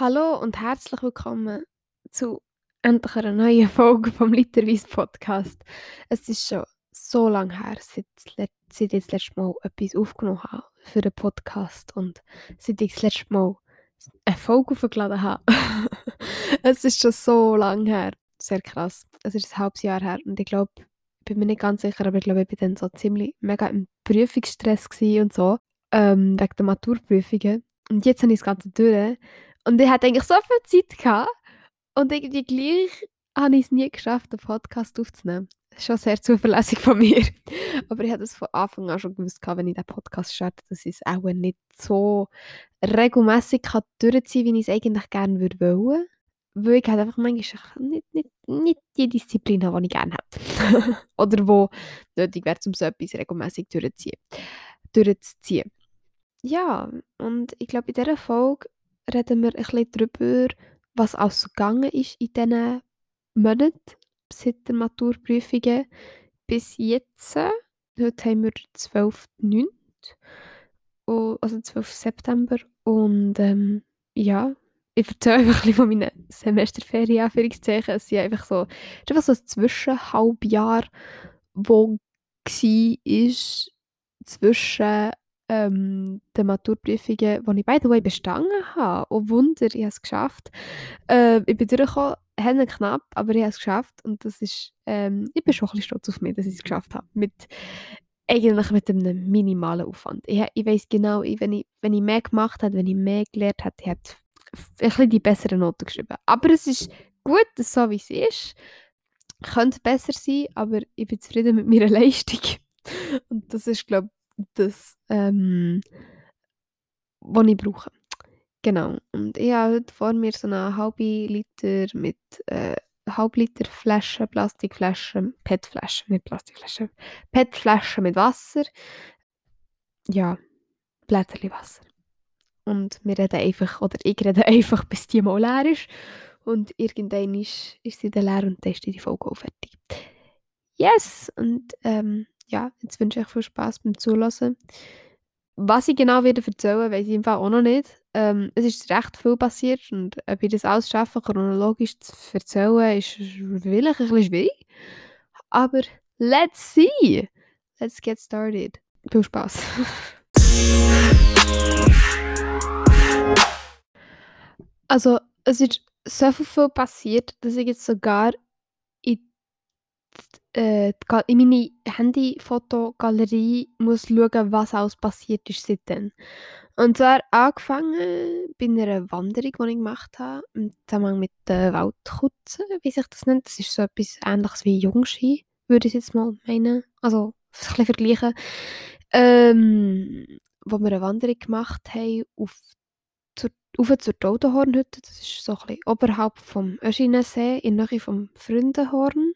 Hallo und herzlich willkommen zu endlich einer neuen Folge vom Literweise Podcast. Es ist schon so lange her, seit, seit ich das letzte Mal etwas aufgenommen habe für den Podcast und seit ich das letzte Mal eine Folge aufgeladen habe. es ist schon so lange her. Sehr krass. Es ist ein halbes Jahr her und ich glaube, ich bin mir nicht ganz sicher, aber ich glaube, ich war dann so ziemlich mega im Prüfungsstress und so, ähm, wegen der Maturprüfungen. Und jetzt habe ich das Ganze durch und ich hatte eigentlich so viel Zeit gehabt und irgendwie gleich habe ich es nie geschafft, einen Podcast aufzunehmen. Schon sehr zuverlässig von mir. Aber ich hatte es von Anfang an schon gewusst, wenn ich den Podcast starte, dass ich es auch nicht so regelmäßig durchziehen kann, wie ich es eigentlich gerne würde wollen. Weil ich halt einfach manchmal nicht, nicht, nicht die Disziplin habe, die ich gerne hätte. Oder wo nötig wäre, um so etwas regelmäßig durchzuziehen. durchzuziehen. Ja, und ich glaube, in dieser Folge reden wir ein bisschen darüber, was alles so gegangen ist in diesen Monaten seit der Maturprüfungen bis jetzt. Heute haben wir 12.9. Also 12. September. Und ähm, ja, ich erzähle einfach ein bisschen von meinen Semesterferien, Anführungszeichen. Es ist einfach so, ist einfach so ein Zwischenhalbjahr, wo war zwischen ähm, den Maturprüfungen, die ich by the way bestanden habe. Oh Wunder, ich habe es geschafft. Äh, ich bin durchgekommen, Hände knapp, aber ich habe es geschafft und das ist, ähm, ich bin schon ein bisschen stolz auf mich, dass ich es geschafft habe. Mit, eigentlich mit einem minimalen Aufwand. Ich, ich weiß genau, ich, wenn, ich, wenn ich mehr gemacht hätte, wenn ich mehr gelernt hätte, ich hätte ein die besseren Noten geschrieben. Aber es ist gut, so wie es ist. Könnte besser sein, aber ich bin zufrieden mit meiner Leistung. Und das ist, glaube ich, das, ähm, was ich brauche. Genau. Und ich habe heute vor mir so eine halbe Liter mit äh, halb Liter Flaschen, Plastikflaschen, PET-Flaschen, nicht Plastikflaschen, PET-Flaschen mit Wasser. Ja, Blätterli Wasser. Und wir reden einfach, oder ich rede einfach, bis die mal leer ist. Und irgendwann ist, ist sie dann leer und dann ist die Folge auch fertig. Yes! Und ähm, ja, jetzt wünsche ich euch viel Spaß beim Zuhören. Was ich genau wieder erzählen, weiß ich Fall auch noch nicht. Ähm, es ist recht viel passiert und ob ich das alles schaffe, chronologisch zu erzählen, ist wirklich ein bisschen schwierig. Aber let's see! Let's get started. Viel Spaß! also, es ist so viel passiert, dass ich jetzt sogar äh, in meine Handyfotogalerie muss schauen, was alles passiert ist seitdem. Und zwar angefangen bei einer Wanderung, die ich gemacht habe, im Zusammenhang mit den Waldkutzen, wie sich das nennt. Das ist so etwas ähnliches wie Jungski, würde ich jetzt mal meinen. Also, ein bisschen vergleichen. Ähm, wo wir eine Wanderung gemacht haben auf zur, zur Taudenhornhütte. Das ist so ein bisschen oberhalb vom Öschinensee, in der Nähe vom Freundenhorn.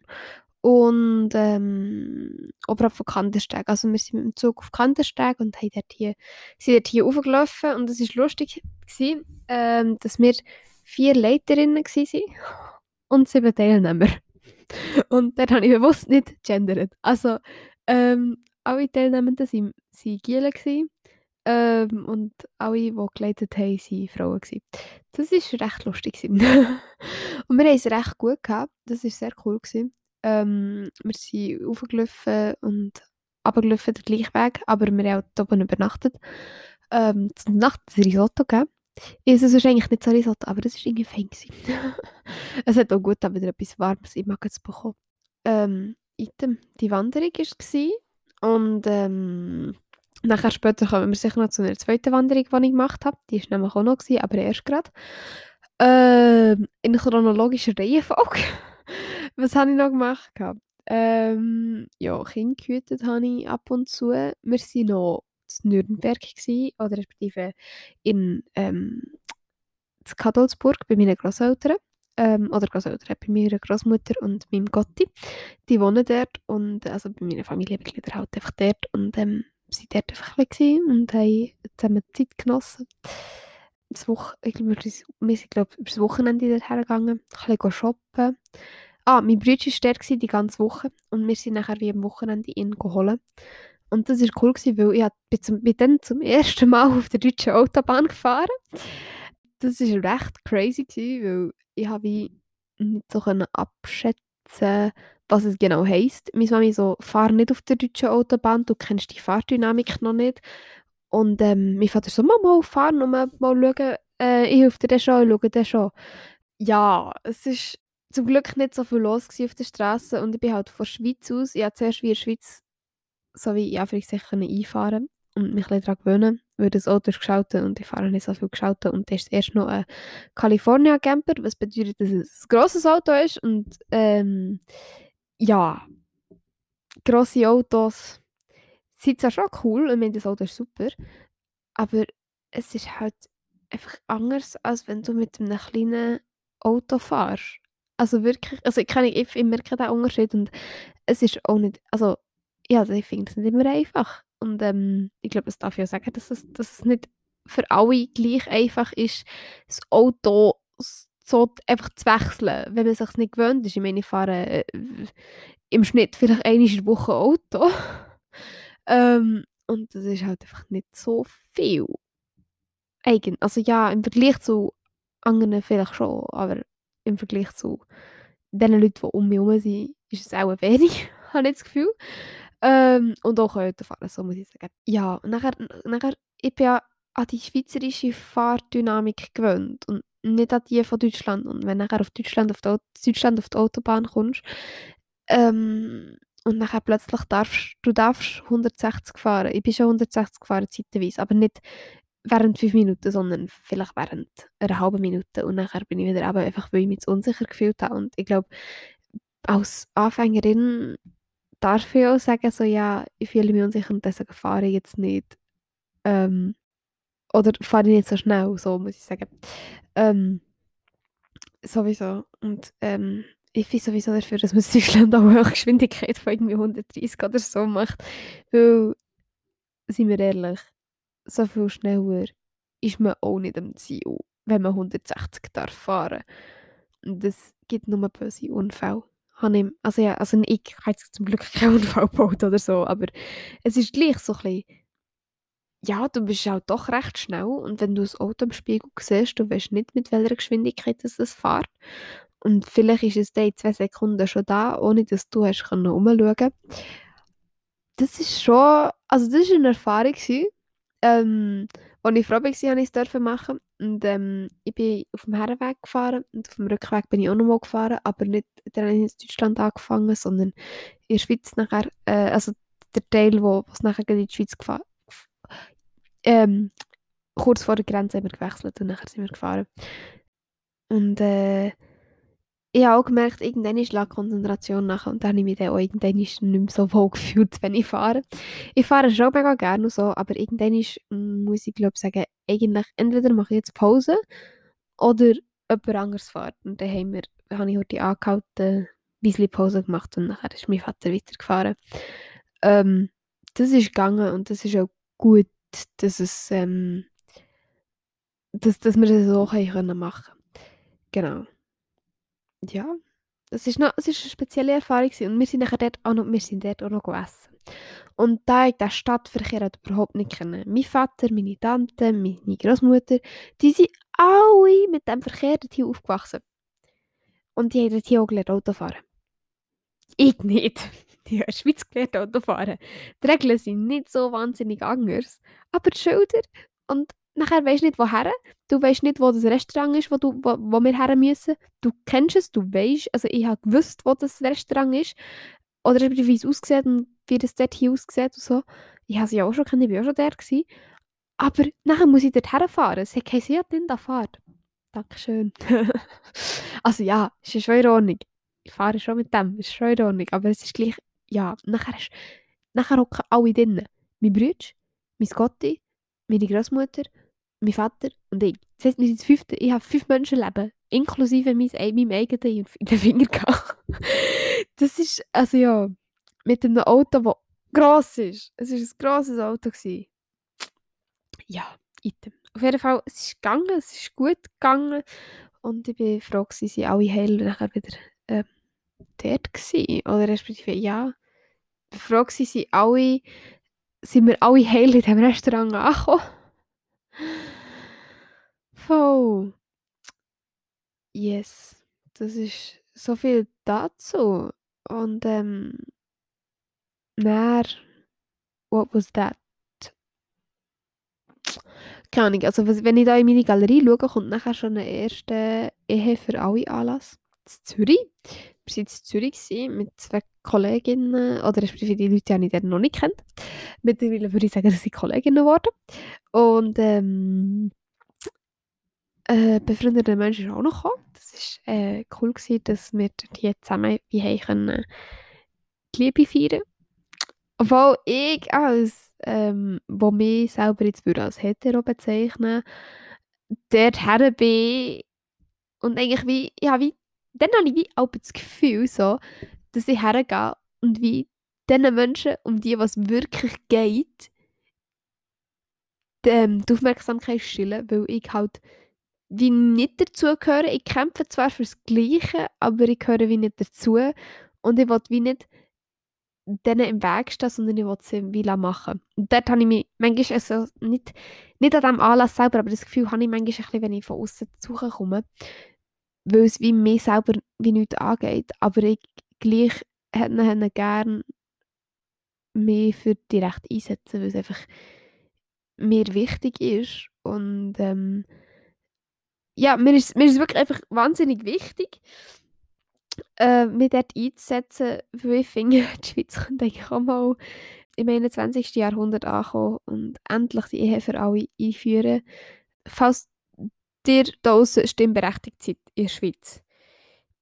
Und ähm, oberhalb von Kandersteg. Also wir sind mit dem Zug auf Kandersteg und haben dort hier, sind dort hier hochgelaufen. Und es war lustig, ähm, dass wir vier Leiterinnen waren und sieben Teilnehmer. Und dort habe ich bewusst nicht gendert. Also ähm, alle Teilnehmenden waren, waren Gielen. Ähm, und alle, die geleitet haben, waren Frauen. Das war recht lustig. und wir haben es recht gut gehabt. Das war sehr cool. Gewesen. Ähm, wir sind hochgelaufen und runtergelaufen, den gleichen Weg, aber wir haben auch oben übernachtet. Ähm, zur Nacht ein Risotto gegeben. Es ist wahrscheinlich nicht so Risotto, aber das war irgendwie fein. es hat auch gut wieder etwas Warmes im Magen zu bekommen. Ähm, Item, die Wanderung war und ähm, nachher später kommen wir sicher noch zu einer zweiten Wanderung, die ich gemacht habe. Die war nämlich auch noch, gewesen, aber erst gerade. Ähm, in chronologischer Reihenfolge. Was habe ich noch gemacht? Ähm, ja, Kinder gehütet habe ich ab und zu. Wir waren noch in Nürnberg gewesen, oder respektive in ähm, Kadolsburg bei meinen Großeltern. Ähm, oder Großeltern, bei meiner Großmutter und meinem Gotti. Die wohnen dort und also bei meinen Familienmitgliedern halt einfach dort und ähm, sind dort einfach ein bisschen und haben zusammen Zeit genossen. Das Woche, ich glaube, wir sind glaube über das Wochenende dort hergegangen, ein bisschen shoppen Ah, mein Bruder war dort die ganze Woche und wir sind nachher wie am Wochenende ihn geholt. Und das war cool, weil ich bin, zum, bin dann zum ersten Mal auf der deutschen Autobahn gefahren. das war recht crazy, gewesen, weil ich habe nicht so abschätzen was es genau heisst. Meine Mami so, fahr nicht auf der deutschen Autobahn, du kennst die Fahrdynamik noch nicht. Und ähm, mein Vater so, mal, fahren und mal, schauen, äh, ich helfe dir schon, ich schaue dir schon. Ja, es war zum Glück nicht so viel los auf der Straße und ich bin halt von der Schweiz aus, ich habe zuerst wie in der Schweiz so wie in Anführungszeichen einfahren und mich ein daran gewöhnen, weil das Auto ist geschaltet und ich fahre nicht so viel geschaltet und das ist erst noch ein California Camper, was bedeutet, dass es ein grosses Auto ist und ähm, ja, grosse Autos sind zwar schon cool, ich meine, das Auto ist super, aber es ist halt einfach anders, als wenn du mit einem kleinen Auto fährst. Also wirklich, also ich, kann, ich, ich merke den Unterschied und es ist auch nicht, also ja, also ich finde es nicht immer einfach. Und ähm, ich glaube, es darf ja sagen, dass es, dass es nicht für alle gleich einfach ist, das Auto so einfach zu wechseln, wenn man sich nicht gewöhnt ist. Ich meine, ich fahre äh, im Schnitt vielleicht einmal in der Woche Auto. ähm, und das ist halt einfach nicht so viel. Eigen, also ja, im Vergleich zu anderen vielleicht schon, aber im Vergleich zu den Leuten, die um mich herum sind, ist es auch wenig, habe ich das Gefühl. Ähm, und auch Auto fahren, so muss ich sagen. Ja, und nachher, nachher, ich bin ja an die schweizerische Fahrdynamik gewöhnt und nicht an die von Deutschland. Und wenn du nachher auf Deutschland auf die, Deutschland auf die Autobahn kommst ähm, und nachher plötzlich darfst du darfst 160 fahren. Ich bin schon 160 gefahren zeitweise, aber nicht während fünf Minuten, sondern vielleicht während einer halben Minute. Und nachher bin ich wieder eben einfach, weil ich mich unsicher gefühlt habe. Und ich glaube, als Anfängerin darf ich auch sagen, so, ja, ich fühle mich unsicher und deswegen fahre ich jetzt nicht. Ähm, oder fahre ich nicht so schnell, so muss ich sagen. Ähm, sowieso. Und ähm, ich bin sowieso dafür, dass man in Deutschland auch eine Geschwindigkeit von irgendwie 130 oder so macht. Weil, seien wir ehrlich, so viel schneller ist man auch nicht am Ziel, wenn man 160 darf fahren. Und das gibt nur böse Unfälle. Also ja, also ich habe zum Glück keinen Unfall gebaut oder so, aber es ist gleich so ein bisschen ja, du bist halt doch recht schnell und wenn du das Auto im Spiegel siehst, du weißt nicht, mit welcher Geschwindigkeit es fährt. Und vielleicht ist es dann in zwei Sekunden schon da, ohne dass du hast können Das ist schon, also das war eine Erfahrung, gewesen, ähm, als ich froh war, dass ich es machen Und ähm, ich bin auf dem Herrenweg gefahren und auf dem Rückweg bin ich auch nochmal gefahren, aber nicht dann in Deutschland angefangen, sondern in der Schweiz nachher, äh, also der Teil, wo es nachher in die Schweiz gefahren ähm, kurz vor der Grenze haben wir gewechselt und nachher sind wir gefahren. Und äh, ich habe auch gemerkt, irgendwann ist die Konzentration nachher und dann habe ich mich dann auch irgendwann nicht mehr so wohl gefühlt, wenn ich fahre. Ich fahre schon mega gerne so, aber irgendwann ist, muss ich glaube sagen, eigentlich entweder mache ich jetzt Pause oder jemand anderes fährt. Und dann haben wir, habe ich heute angehalten, ein bisschen Pause gemacht und nachher ist mein Vater weitergefahren. Ähm, das ist gegangen und das ist auch gut dass es, ähm, dass, dass wir das so können machen Genau. Ja, es ist, noch, es ist eine spezielle Erfahrung und wir sind nachher dort auch noch, wir sind dort auch noch gegessen. Und da ich den Stadtverkehr überhaupt nicht kennen, mein Vater, meine Tante, meine Großmutter, die sind alle mit dem Verkehr hier aufgewachsen. Und die haben hier auch gelernt Auto fahren. Ich nicht. Die haben in der Schweiz gelernt Auto fahren. Die Regeln sind nicht so wahnsinnig anders. Aber die Schilder und nachher weisst du nicht, woher. Du weißt nicht, wo das Restaurant ist, wo, du, wo, wo wir her müssen. Du kennst es, du weißt. Also ich habe gewusst, wo das Restaurant ist. Oder wie es aussieht und wie das dort hier aussieht und so. Ich habe sie auch schon kennen, ich war auch schon der. Gewesen. Aber nachher muss ich dort herfahren. Es hat keinen Sinn, da fahrt. Dankeschön. also ja, es ist schon in Ordnung. Ich fahre schon mit dem, es ist schon in Ordnung. Aber es ist gleich, ja, nachher, ist, nachher hocken alle drinnen. Mein Bruder, mein Gotti, meine Großmutter, mein Vater und ich. Das heisst, wir sind fünfte. Ich habe fünf Menschenleben, inklusive mein, meinem eigenen in den Finger gehabt. das ist, also ja, mit einem Auto, das gross ist. Es war ein grosses Auto. Gewesen. Ja, item. Auf jeden Fall, es ist gegangen, es ist gut gegangen und ich bin froh, dass sie alle heil nachher wieder äh, dort gewesen. Oder respektive, ja, ich bin froh, dass sie alle sind wir alle heil in diesem Restaurant angekommen. Voll. Yes. Das ist so viel dazu. Und ähm, dann, what was that? Keine Ahnung, also wenn ich da in meine Galerie schaue, kommt nachher schon eine erste Ehe für alle Anlass. In Zürich. Wir waren in Zürich mit zwei Kolleginnen, oder respektive die Leute, die ich noch nicht kennt. Mittlerweile würde ich sagen, dass sie Kolleginnen geworden. Und ähm, äh, befreundete Mensch ist auch noch gekommen. Das war äh, cool, gewesen, dass wir hier zusammen wie haben können, die Liebe feiern Obwohl ich als, ähm, wo mich selber jetzt würde als hetero bezeichnen, dort her bin und eigentlich wie, ja, wie, dann habe ich wie auch das Gefühl so, dass ich hergehe und wie diesen Menschen, um die was wirklich geht, die, ähm, Aufmerksamkeit stillen, weil ich halt wie nicht dazugehöre. Ich kämpfe zwar fürs Gleiche, aber ich gehöre wie nicht dazu und ich will wie nicht denen im Weg stehen, sondern ich will sie wie machen. Und dort habe ich mich manchmal also nicht, nicht an diesem Anlass selber, aber das Gefühl habe ich manchmal ein bisschen, wenn ich von außen komme, weil es wie mir selber wie nichts angeht, aber ich gleich hätte gerne mehr für die Rechte einsetzen, weil es einfach mir wichtig ist und ähm, ja, mir ist, mir ist wirklich einfach wahnsinnig wichtig, äh, mich dort einzusetzen, weil ich finde, die Schweiz könnte eigentlich auch mal im 21. Jahrhundert ankommen und endlich die Ehe für alle einführen. Falls ihr da draussen stimmberechtigt seid in der Schweiz,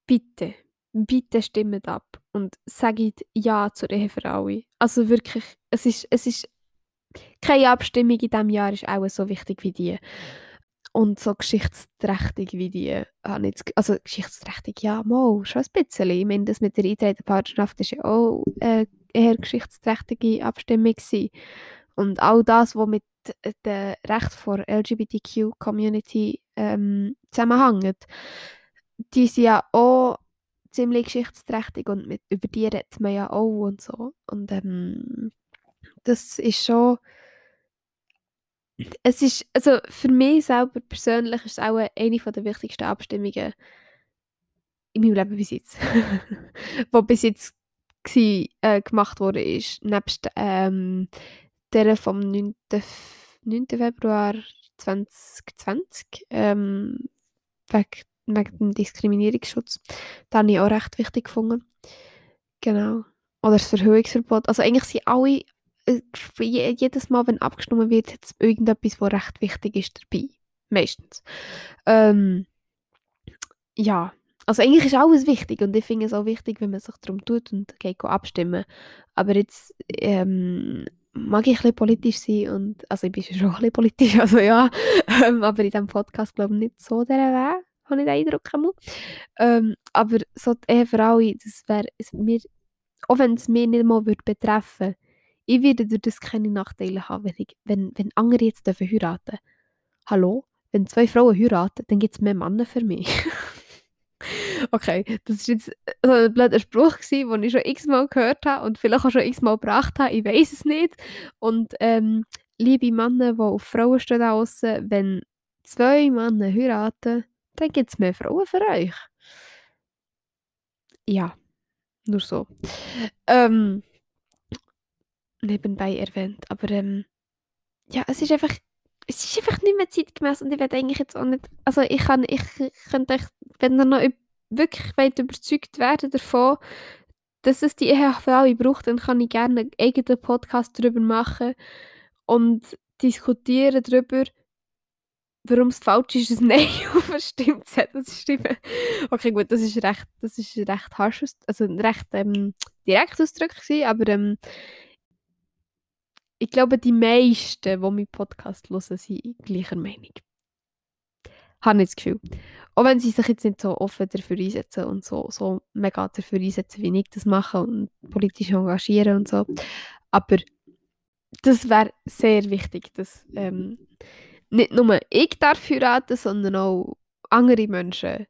bitte, bitte stimmt ab und sagt Ja zur Ehe für alle. Also wirklich, es ist, es ist keine Abstimmung in diesem Jahr ist auch so wichtig wie die. Und so geschichtsträchtig wie die, also geschichtsträchtig, ja, mal, schon ein bisschen. Ich meine, das mit der Eintretenpartnerschaft war ja auch eine eher geschichtsträchtige Abstimmung gewesen. Und all das, was mit dem Recht der LGBTQ-Community ähm, zusammenhängt, die sind ja auch ziemlich geschichtsträchtig und mit, über die redet man ja auch und so. Und ähm, das ist schon es ist, also für mich selber persönlich ist es auch eine der wichtigsten Abstimmungen in meinem Leben bis jetzt. wo bis jetzt gewesen, äh, gemacht wurde, ist nebst ähm, der vom 9. 9. Februar 2020 ähm, wegen, wegen dem Diskriminierungsschutz. Das habe ich auch recht wichtig gefunden. Genau. Oder das Verhöhungsverbot. Also eigentlich sind alle jedes Mal, wenn abgestimmt wird, hat es irgendetwas, was recht wichtig ist dabei. Meistens. Ähm, ja, also eigentlich ist alles wichtig und ich finde es auch wichtig, wenn man sich darum tut und geht abstimmen. Aber jetzt ähm, mag ich ein bisschen politisch sein und, also ich bin schon ein bisschen politisch, also ja, ähm, aber in diesem Podcast glaube ich nicht so der Weg, habe ich den Eindruck. Ähm, aber so die Ehe für alle, das wäre mir, auch wenn es mich nicht mal betreffen würde, ich werde durch das keine Nachteile haben, wenn, ich, wenn, wenn andere jetzt dürfen heiraten Hallo? Wenn zwei Frauen heiraten, dann gibt es mehr Männer für mich. okay, das ist jetzt so ein blöder Spruch gewesen, den ich schon x-mal gehört habe und vielleicht auch schon x-mal gebracht habe, ich weiß es nicht. Und ähm, liebe Männer, die auf Frauen stehen draußen, wenn zwei Männer heiraten, dann gibt es mehr Frauen für euch. Ja, nur so. Ähm, nebenbei erwähnt. Aber ähm, ja, es ist einfach, es ist einfach nicht mehr zeitgemäß und ich werde eigentlich jetzt auch nicht, also ich kann, ich könnte euch, wenn ihr noch wirklich weit überzeugt werden davon, dass es die EHV braucht, dann kann ich gerne einen eigenen Podcast darüber machen und diskutieren darüber, warum es falsch ist, ein Nein auf eine Stimme zu stimmen. Okay, gut, das ist recht, das ist recht harsch, also recht ähm, direkt Ausdruck aber ähm, ich glaube, die meisten, die meinen Podcast hören, sind gleicher Meinung. Habe ich das Gefühl. Auch wenn sie sich jetzt nicht so offen dafür einsetzen und so, so mega dafür einsetzen, wie ich das mache und politisch engagieren und so. Aber das wäre sehr wichtig, dass ähm, nicht nur ich darf heiraten, sondern auch andere Menschen.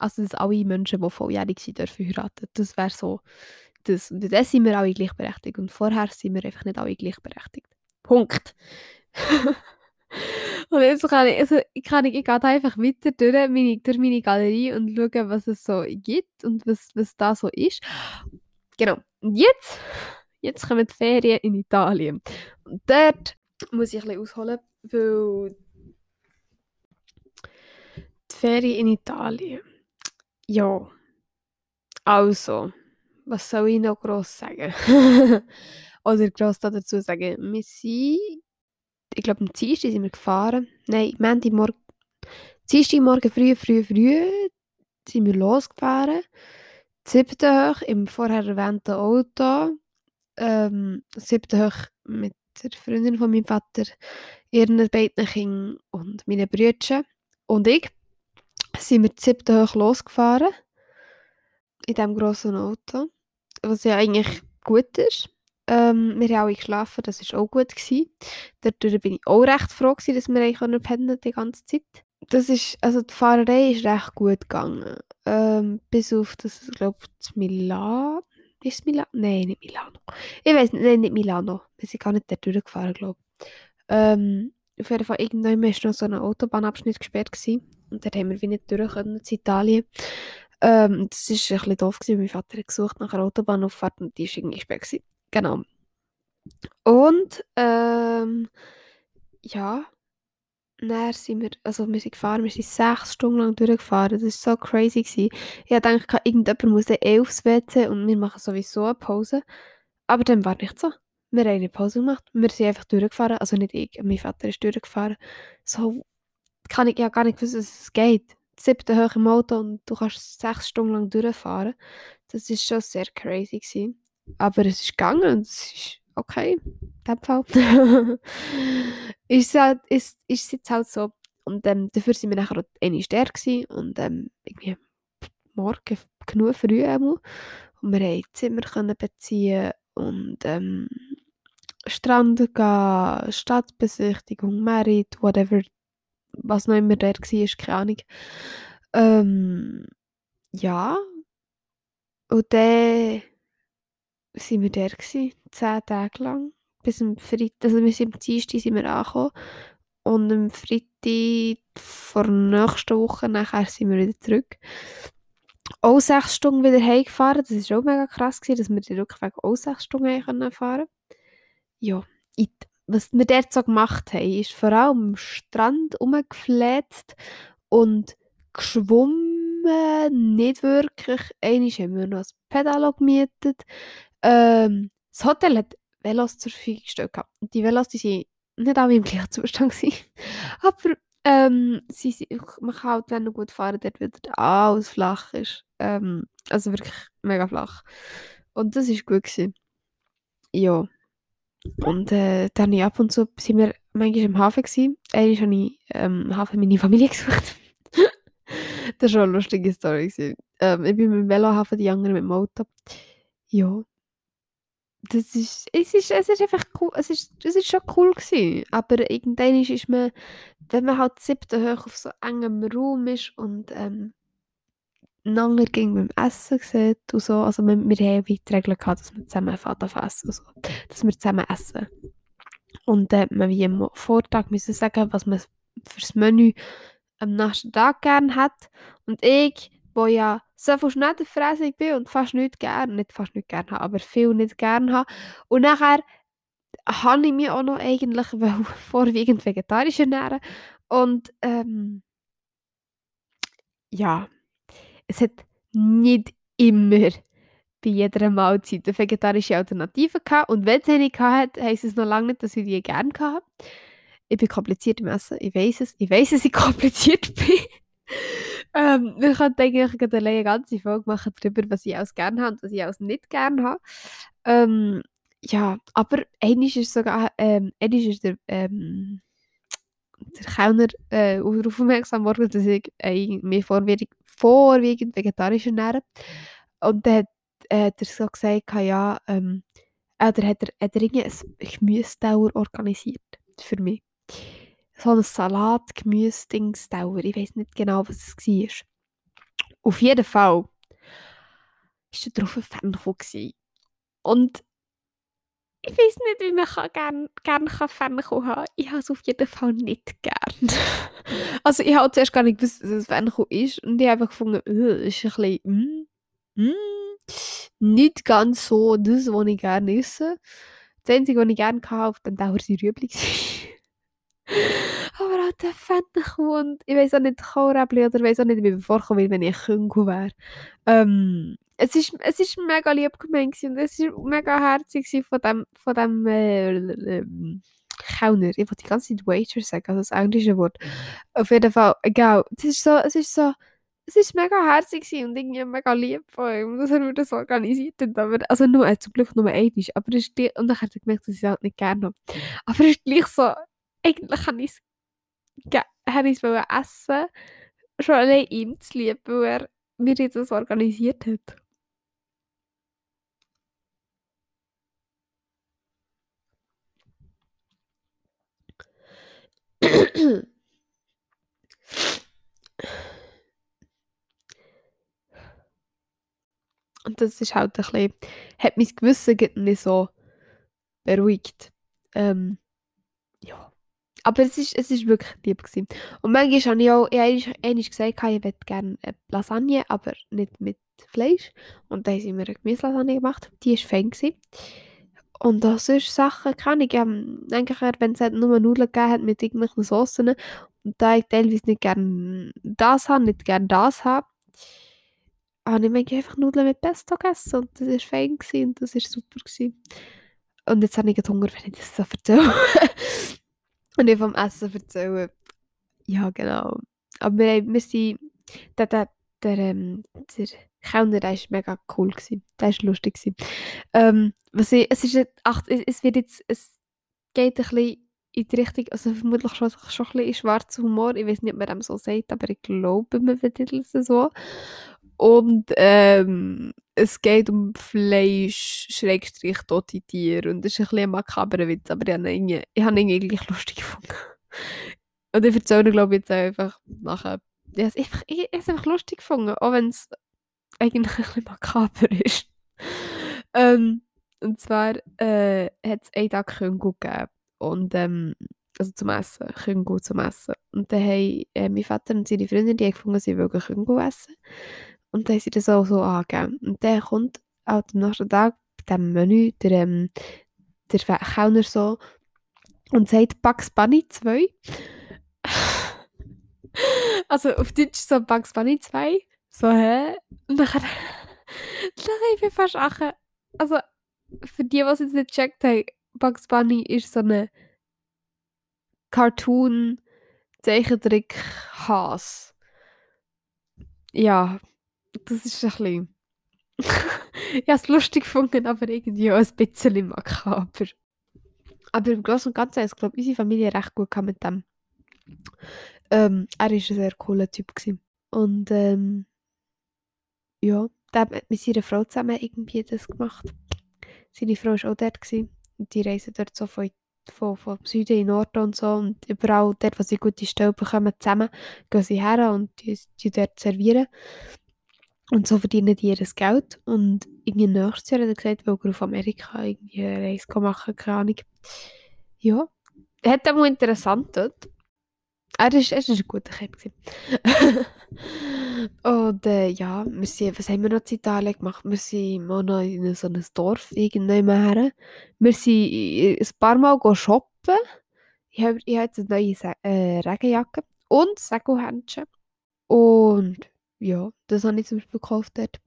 Also, dass alle Menschen, die volljährig sind, dürfen heiraten. Das wäre so das. Und dann sind wir alle gleichberechtigt. Und vorher sind wir einfach nicht alle gleichberechtigt. Punkt. Und jetzt kann ich, also ich kann ich, gehe einfach weiter durch meine, durch meine Galerie und schaue, was es so gibt und was, was da so ist. Genau. Und jetzt, jetzt kommen die Ferien in Italien. Und dort muss ich ein bisschen ausholen, weil die Ferien in Italien. Ja. Also, was soll ich noch gross sagen? Oder gross dazu sagen? Wir sind, ich glaube, am Dienstag sind wir gefahren. Nein, Montag morgen, Dienstag morgen früh, früh, früh sind wir losgefahren. Siebten hoch im vorher erwähnten Auto. Ähm, siebten hoch mit der Freundin von meinem Vater, ihren beiden Kindern und meinen Brüdern und ich sind wir siebten hoch losgefahren in diesem grossen Auto, was ja eigentlich gut ist. Ähm, wir haben alle geschlafen, das war auch gut. Gewesen. Dadurch bin ich auch recht froh, gewesen, dass wir eigentlich pennen die ganze Zeit. Das ist, also die Fahrerei ist recht gut gegangen. Ähm, bis auf das, ich glaube, Milan. Ist es Milano? Nein, nicht Milano. Ich weiß nicht, nein, nicht Milano. Wir sind gar nicht dort durchgefahren, glaube ich. Ähm, auf jeden Fall, irgendwann war noch so ein Autobahnabschnitt gesperrt. Gewesen. Und dort haben wir wie nicht durch können, in Italien. Ähm, das war ein bisschen doof. Gewesen. Mein Vater hat gesucht nach einer Autobahnauffahrt und die war irgendwie. Gewesen. Genau. Und, ähm, ja, dann sind wir, also wir sind gefahren, wir sind sechs Stunden lang durchgefahren. Das war so crazy. Gewesen. Ich dachte, irgendjemand muss dann eh aufs WC und wir machen sowieso eine Pause. Aber dann war nicht so. Wir haben eine Pause gemacht. Wir sind einfach durchgefahren. Also nicht ich, mein Vater ist durchgefahren. So kann ich ja gar nicht wissen, dass es geht. Siebte hoch im Auto und du kannst sechs Stunden lang durchfahren. Das ist schon sehr crazy gewesen. Aber es ist gegangen und es ist okay, in dem Fall. ist, halt, ist, ist jetzt halt so. Und ähm, dafür sind wir nachher eine stärker gewesen und ähm, irgendwie morgen genug früh einmal. Und wir haben Zimmer können beziehen und ähm, Strand gehen, Stadtbesichtigung, Merit, whatever, was noch immer der war, keine Ahnung. Ähm, ja. Und dann sind wir gewesen, zehn Tage lang. Bis am Freitag, also wir sind am Dienstag sind wir angekommen. Und am Freitag vor der nächsten Woche nachher sind wir wieder zurück. Auch sechs Stunden wieder heimgefahren. Das war auch mega krass, gewesen, dass wir den Rückweg auch sechs Stunden fahren konnten. Ja, was wir dort so gemacht haben, ist vor allem am Strand rumgefläzt und geschwommen, nicht wirklich. Einmal haben wir noch ein Pedalo gemietet. Ähm, das Hotel hat Velos zur Verfügung gestellt. Die Velos, sind nicht alle im gleichen Zustand. Aber ähm, sie, man kann halt, wenn du gut fahren, dort wieder alles flach ist. Ähm, also wirklich mega flach. Und das war gut gewesen. Ja. Und äh, dann ich ab und zu sind wir manchmal im Hafen gewesen. Einmal habe ich ähm, im Hafen meine Familie gesucht. das war eine lustige Story. Ähm, ich bin mit dem Velohafen, die anderen mit dem Auto. Ja, das ist, es ist, es ist einfach cool, es ist, es ist schon cool gewesen, aber irgendwann ist man, wenn man halt siebten hoch auf so engem Raum ist und ähm, einander ging beim Essen sieht und so, also wir, wir haben wie die Regel gehabt, dass wir zusammen essen, also, dass wir zusammen essen. Und dann äh, man wie am Vortag müssen sagen, was man fürs Menü am nächsten Tag gerne hat und ich wo ja so viel schnellfräsig bin und fast nicht gerne, nicht fast nicht gerne habe, aber viel nicht gerne habe. Und nachher habe ich mich auch noch eigentlich vorwiegend vegetarisch ernähren. Und ähm, ja, es hat nicht immer bei jeder Mahlzeit eine vegetarische Alternative gehabt. Und wenn es eine hatte, heisst es noch lange nicht, dass ich die gerne hatte. Ich bin kompliziert im Essen, ich weiß es. Ich weiß, dass ich kompliziert bin. Ähm, wir könnten eigentlich eine ganze Folge machen darüber, was ich alles gerne habe und was ich alles nicht gerne habe. Ähm, ja, aber eines ist sogar, ähm, ist der, ähm, der Kellner äh, darauf aufmerksam geworden, dass ich äh, mich vorwiegend, vorwiegend vegetarisch ernähre. Und dann hat, äh, hat er so gesagt, ja, ähm, oder hat er, hat er irgendwie ein Gemüsedauer organisiert für mich so ein Salat, Gemüse, Dings, Dauer. Ich weiß nicht genau, was es war. Auf jeden Fall war er darauf ein Fan. Und ich weiß nicht, wie man kann gerne gern Fankuchen haben Ich habe es auf jeden Fall nicht gern. also ich habe zuerst gar nicht gewusst, dass es Fankuchen ist und ich habe einfach gefunden, äh, ist ein bisschen, mm, mm, nicht ganz so das, was ich gerne esse. Das Einzige, was ich gerne hatte auf dem Dauer, waren Rüebli. Aber auch der Fenchel und ich weiß auch nicht, Kohlräbli oder ich weiß auch nicht, wie mir vorkommen will, wenn ich Küngel wäre. Ähm, es ist, es ist mega lieb gemeint und es ist mega herzig von dem, von dem äh, äh, Kellner. Ich wollte die ganze Zeit Waiter sagen, also das englische Wort. Auf jeden Fall, egal. Es ist so, es ist so, es ist mega herzig und irgendwie mega lieb von ihm, dass er mir das organisiert hat. Aber, also nur, äh, zum Glück nur einmal, aber es ist, und dann hat er gemerkt, dass ich es halt nicht gerne habe. Aber es ist gleich so, eigentlich habe ich es habe ich es essen schon allein ihm zu lieb, weil er mir jetzt das organisiert hat. Und das ist halt ein bisschen, hat mein Gewissen nicht so beruhigt. Ähm, ja. Aber es ist, es ist wirklich lieb gewesen. Und manchmal habe ich auch einmal gesagt, ich hätte gerne Lasagne, aber nicht mit Fleisch. Und dann haben mir eine Gemüselasagne gemacht. Die war fein. Gewesen. Und das ist Sachen, kann ich ähm, eigentlich, wenn es halt nur Nudeln gegeben hat mit irgendwelchen Soßen und da ich teilweise nicht gerne das habe, nicht gerne das habe, habe ich manchmal einfach Nudeln mit Pesto gegessen und das war fein gewesen und das war super. Gewesen. Und jetzt habe ich Hunger, wenn ich das so erzähle. Und ich vom Essen erzählen. Ja, genau. Aber wir, wir sind. Der, der, der, ähm, der Kellner, der war mega cool. Gewesen. Der war lustig. Ähm, was ich, es, ist, ach, es wird jetzt. Es geht ein bisschen in die Richtung, also vermutlich schon, schon ein bisschen schwarzer Humor. Ich weiß nicht, ob man dem so sagt, aber ich glaube, man betitelt es so. Und ähm, es geht um Fleisch, Schrägstrich, tote Tiere. Und das ist ein bisschen ein makaberer Witz, aber ich habe ihn, ich habe eigentlich lustig gefunden. Und ich erzähle glaube ich, jetzt einfach nachher. Ich habe es einfach, einfach lustig gefunden, auch wenn es eigentlich ein bisschen makaber ist. ähm, und zwar äh, hat es einen Tag Küngel gegeben. Und, ähm, also zum Essen, Küngel zum Essen. Und dann haben äh, mein Vater und seine Freundin, die gefunden, sie wollen Küngel essen. Und dann haben sie das auch so angegeben. Und dann kommt auch am nächsten Tag bei diesem Menü der, ähm, der Kellner so und sagt Bugs Bunny 2. also auf Deutsch so Bugs Bunny 2. So, hä? Und dann, dann ich bin fast lachen. Also, für die, die es jetzt nicht gecheckt haben, Bugs Bunny ist so eine Cartoon-Zeichentrick-Has. Ja, das ist ein bisschen... ich habe es lustig gefunden, aber irgendwie auch ein bisschen makaber. Aber im Großen und Ganzen ist, glaube unsere Familie recht gut mit dem. Ähm, er war ein sehr cooler Typ. Gewesen. Und ähm, ja, der hat mit seiner Frau zusammen irgendwie das gemacht. Seine Frau war auch dort. Gewesen. Und die reisen dort so von, von, von Süden in Norden und so. Und überall dort, wo sie gute Stellen bekommen, zusammen, gehen sie her und die, die dort servieren. Und so verdienen die ihr Geld. Und irgendwie nächstes Jahr hat er gesagt, weil er auf Amerika irgendwie eine Reise machen keine Ahnung. Ja, hat auch interessant dort. Er er ist ein guter Kind. und äh, ja, wir sind, was haben wir noch in Italien gemacht? Wir sind auch noch in so ein Dorf irgendwann her. Wir sind ein paar Mal shoppen. Ich habe ich hab jetzt eine neue äh, Regenjacke und Segelhändchen. Und ja, das habe ich zum Beispiel gekauft dort.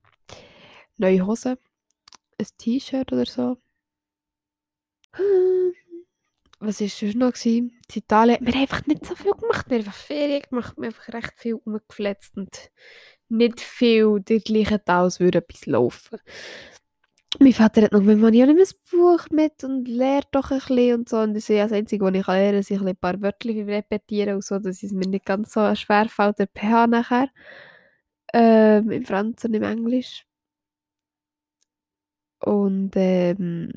Neue Hosen, ein T-Shirt oder so. Was war sonst noch? Gewesen? In Italien. Wir haben einfach nicht so viel gemacht. Wir haben einfach Ferien gemacht. Wir haben einfach recht viel umgefletzt und nicht viel der gleichen als würde etwas laufen. Mein Vater hat noch mit mir ein Buch mit und lehrt doch ein bisschen und so. Und das ist ja das Einzige, was ich lernen kann, ist ein paar Wörter repetieren und so, dass es mir nicht ganz so schwer fällt, der PH nachher. Ähm, im Franz und im Englisch. Und ähm,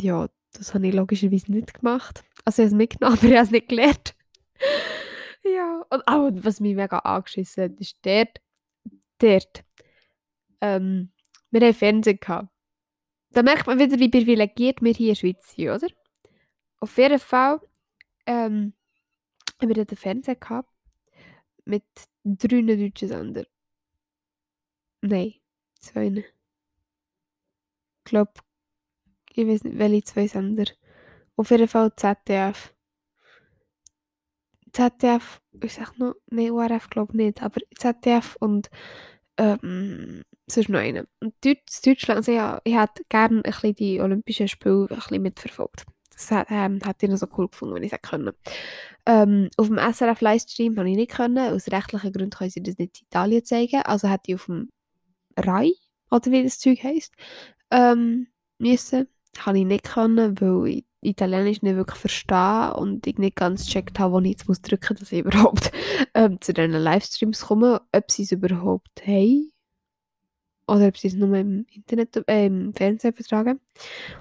ja, das habe ich logischerweise nicht gemacht. Also ich habe es mitgenommen, aber ich habe es nicht gelernt. ja, und auch, was mich mega angeschissen hat, ist dort, dort, ähm, wir hatten Fernsehen gehabt. da merkt man wieder, wie privilegiert wir hier in der Schweiz sind, oder? Auf jeden Fall ähm, haben wir den Fernseher gehabt mit drei deutschen Sendern. Nein, zwei. Ich glaube, ich weiß nicht, welche zwei Sender. Auf jeden Fall ZDF. ZDF, ich sag noch, nein, ORF glaube ich nicht, aber ZDF und ähm, sonst noch einen. Und Deutsch, Deutschland, also ja, ich hätte gerne ein bisschen die Olympischen Spiele ein bisschen mitverfolgt. Das ähm, hätte ich noch so cool gefunden, wenn ich es können. Ähm, auf dem SRF-Livestream habe ich nicht können. Aus rechtlichen Gründen können sie das nicht in Italien zeigen. Also hätte ich auf dem Rai, oder wie das Zeug heisst, ähm, müssen. Habe ich nicht können, weil ich Italienisch nicht wirklich verstehe und ich nicht ganz gecheckt habe, wo ich jetzt drücken muss, dass ich überhaupt ähm, zu diesen Livestreams komme, ob sie es überhaupt haben oder ob sie es nur im Internet, äh, im Fernsehen übertragen.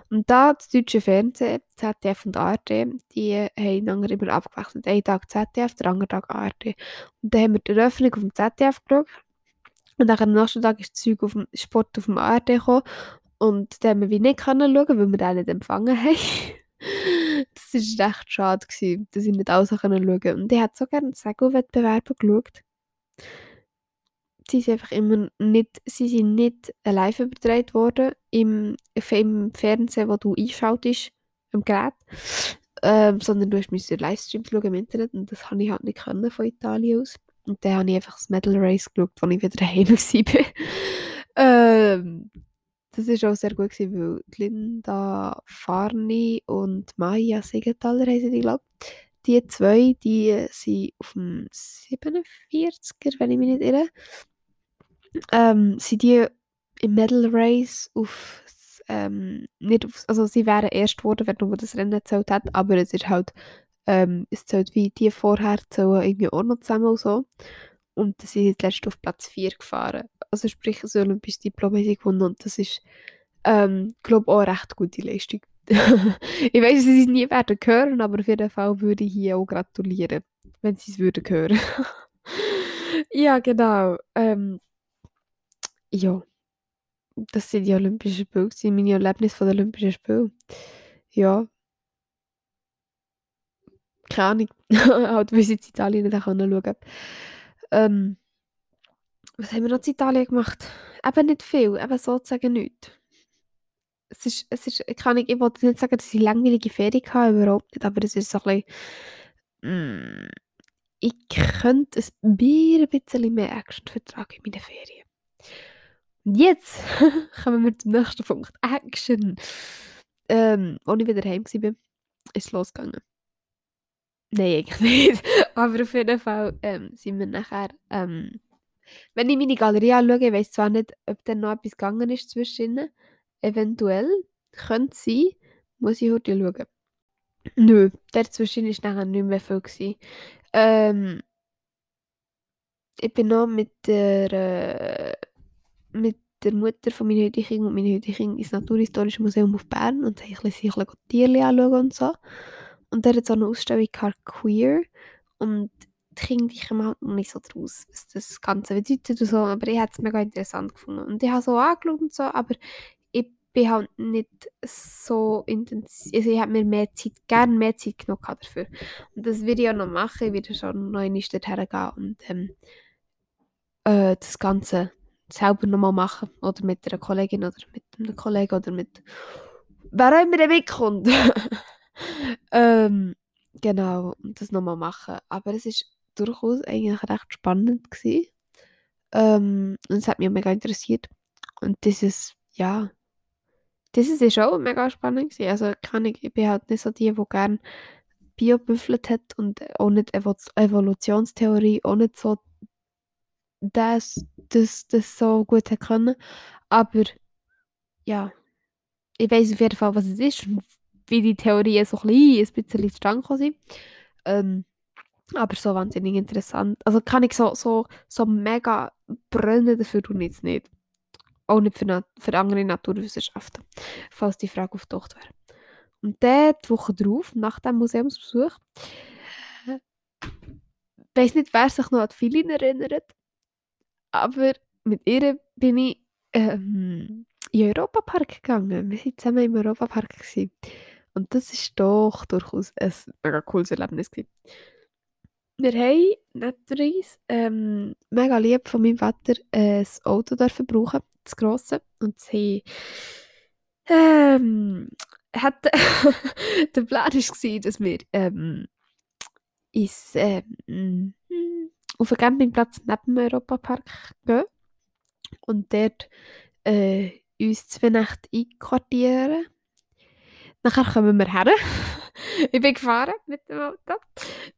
Und da das deutsche Fernsehen, ZDF und ARD, die haben einander immer abgewechselt. Einen Tag ZDF, den anderen Tag ARD. Und dann haben wir die Eröffnung auf dem ZDF geschaut. Und dann am nächsten Tag ist das Zeug auf dem Sport auf dem ARD gekommen. Und dann haben wir wie nicht schauen können, weil wir den nicht empfangen haben. das war recht schade, gewesen, dass ich nicht alles schauen konnte. Und ich hätte so gerne Sego-Wettbewerbe geschaut sie sind einfach immer nicht, sie sind nicht live übertragen worden im, im Fernsehen, wo du einschaltest, im Gerät, ähm, sondern du musst Livestreams schauen im Internet und das habe ich halt nicht können von Italien aus. Und dann habe ich einfach das Medal Race geschaut, als ich wieder daheim war. ähm, das war auch sehr gut, gewesen, weil Linda Farni und Maya Siegenthaler heißen die, glaube Die zwei, die sind auf dem 47er, wenn ich mich nicht irre. Ähm, sind die im Medal Race auf ähm, nicht auf, also sie wären erst geworden, wenn nur das Rennen gezählt hat, aber es ist halt ähm, es zählt wie die vorher zählen irgendwie auch noch zusammen und so. Und sie sind jetzt letzte auf Platz 4 gefahren. Also sprich, so Olympisches Diplom sie gewonnen und das ist ähm, glaube auch eine recht gute Leistung. ich weiß, sie es nie werden hören, aber auf jeden Fall würde ich hier auch gratulieren, wenn sie es würden hören. ja, genau. Ähm, ja, das sind die Olympischen Spiele, gewesen, meine Erlebnisse von den Olympischen Spielen. Ja. Keine Ahnung. halt, weil ich in Italien nicht schauen konnte. Ähm, was haben wir noch in Italien gemacht? Eben nicht viel, eben sozusagen nichts. Es ist, es ist, kann ich, ich wollte nicht sagen, dass ich langweilige Ferien hatte, überhaupt nicht, aber es ist so ein bisschen, mm, ich könnte ein bisschen mehr Action vertragen in meinen Ferien. Und jetzt kommen wir zum nächsten Punkt. Action. Ähm, als ich wieder heim war, ist es losgegangen. Nein, eigentlich nicht. Aber auf jeden Fall ähm, sind wir nachher. Ähm, wenn ich meine Galerie anschaue, ich weiß zwar nicht, ob da noch etwas gegangen ist zwischen Eventuell. Könnte sein. Muss ich heute schauen. Nö, dazwischen war nachher nicht mehr viel. Ähm, ich bin noch mit der. Äh, mit der Mutter von meinen heutigen und meinen heutigen ins Naturhistorische Museum auf Bern und haben ein bisschen, ein bisschen Tiere anschauen und so. Und der hat so eine Ausstellung gehabt, Queer. Und die Kinder kommen halt noch nicht so draus, was das Ganze bedeutet und so. Aber ich habe es mega interessant gefunden. Und ich habe so angeschaut und so, aber ich bin halt nicht so intensiv, also ich habe mir mehr Zeit, gerne mehr Zeit genommen dafür. Und das werde ich auch noch machen, ich werde schon noch einmal dorthin gehen und ähm, äh, das Ganze selber nochmal machen. Oder mit einer Kollegin oder mit einem Kollegen oder mit wer auch immer mitkommt. ähm, genau, und das nochmal machen. Aber es ist durchaus eigentlich recht spannend gewesen. Ähm, und es hat mich mega interessiert. Und dieses, ja, dieses ist auch mega spannend gewesen. Also kann ich, ich bin halt nicht so die, die gerne Bio büffelt hat und auch nicht Evolutionstheorie, auch nicht so das, das, das so gut können. Aber ja, ich weiß auf jeden Fall, was es ist und wie die Theorien so ein bisschen, ein bisschen zustande sind. Ähm, aber so wahnsinnig interessant. Also kann ich so, so, so mega brennen dafür tun jetzt nicht. Auch nicht für, für andere Naturwissenschaften, falls die Frage auftaucht wäre. Und dann die Woche drauf, nach dem Museumsbesuch, ich weiß nicht, wer sich noch an Philin erinnert, aber mit ihr bin ich ähm, in Europapark gegangen. Wir waren zusammen im Europapark. Und das war doch durchaus ein mega cooles Erlebnis. Gewesen. Wir haben netterweise ähm, mega lieb von meinem Vater äh, ein Auto dürfen brauchen, das grosse. Und sie ähm, hat, der Plan war, dass wir ähm, ins, ähm, auf einen Campingplatz neben dem Europapark gehen und dort äh, uns zwei Nächte einquartieren. Nachher kommen wir her. ich bin gefahren mit dem Auto.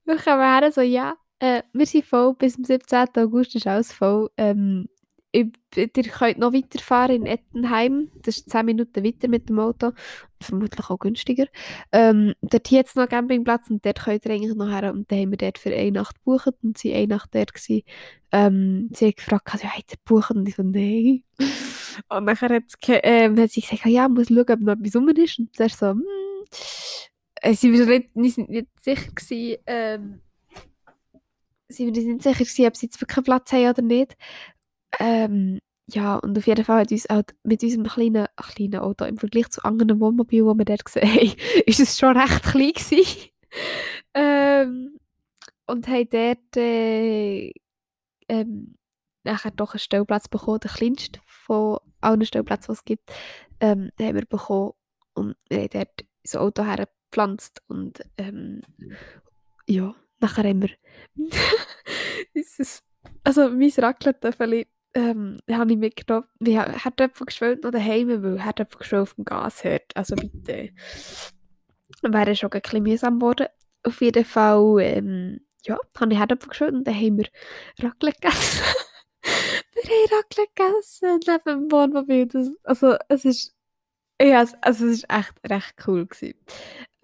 Wir kommen her, so ja, äh, wir sind voll, bis zum 17. August ist alles voll. Ähm, ihr könnt noch weiterfahren in Ettenheim. Das ist 10 Minuten weiter mit dem Auto. Vermutlich auch günstiger. Ähm, dort hier jetzt noch einen Campingplatz und dort könnt ihr eigentlich noch her. Und dann haben wir dort für eine Nacht gebucht und sie eine Nacht dort gewesen. Ähm, sie hat gefragt, ja, habt ihr gebucht? Und ich so, nein. Und nachher hat ähm, hat sie gesagt, ja, ich muss schauen, ob noch etwas rum ist. Und er so, hm. Äh, sie war nicht, sicher gewesen, ähm, sie war sicher gewesen, ob sie jetzt wirklich Platz haben oder nicht. Ähm, ja, und auf jeden Fall hat uns halt mit unserem kleinen, kleinen Auto im Vergleich zu anderen Wohnmobilen, die wir dort gesehen haben, ist es schon recht klein gewesen. ähm, und haben dort äh, ähm, nachher doch einen Stellplatz bekommen, der kleinste von allen Stellplätzen, die es gibt, ähm, haben wir bekommen und wir haben dort Auto hergepflanzt und ähm, ja, nachher haben wir also mein Raclette-Töffeli ähm, habe ich mitgenommen. Ich habe Herdöpfel geschwellt noch daheim, weil Herdöpfel geschwellt auf dem Gas hört. Also bitte. Wäre schon ein bisschen mühsam geworden. Auf jeden Fall, ähm, ja, habe ich Herdöpfel geschwellt und dann haben wir Raclette gegessen. wir haben Raclette gegessen neben dem Wohnmobil. Das, also es ist ja, also es war echt recht cool. Gewesen.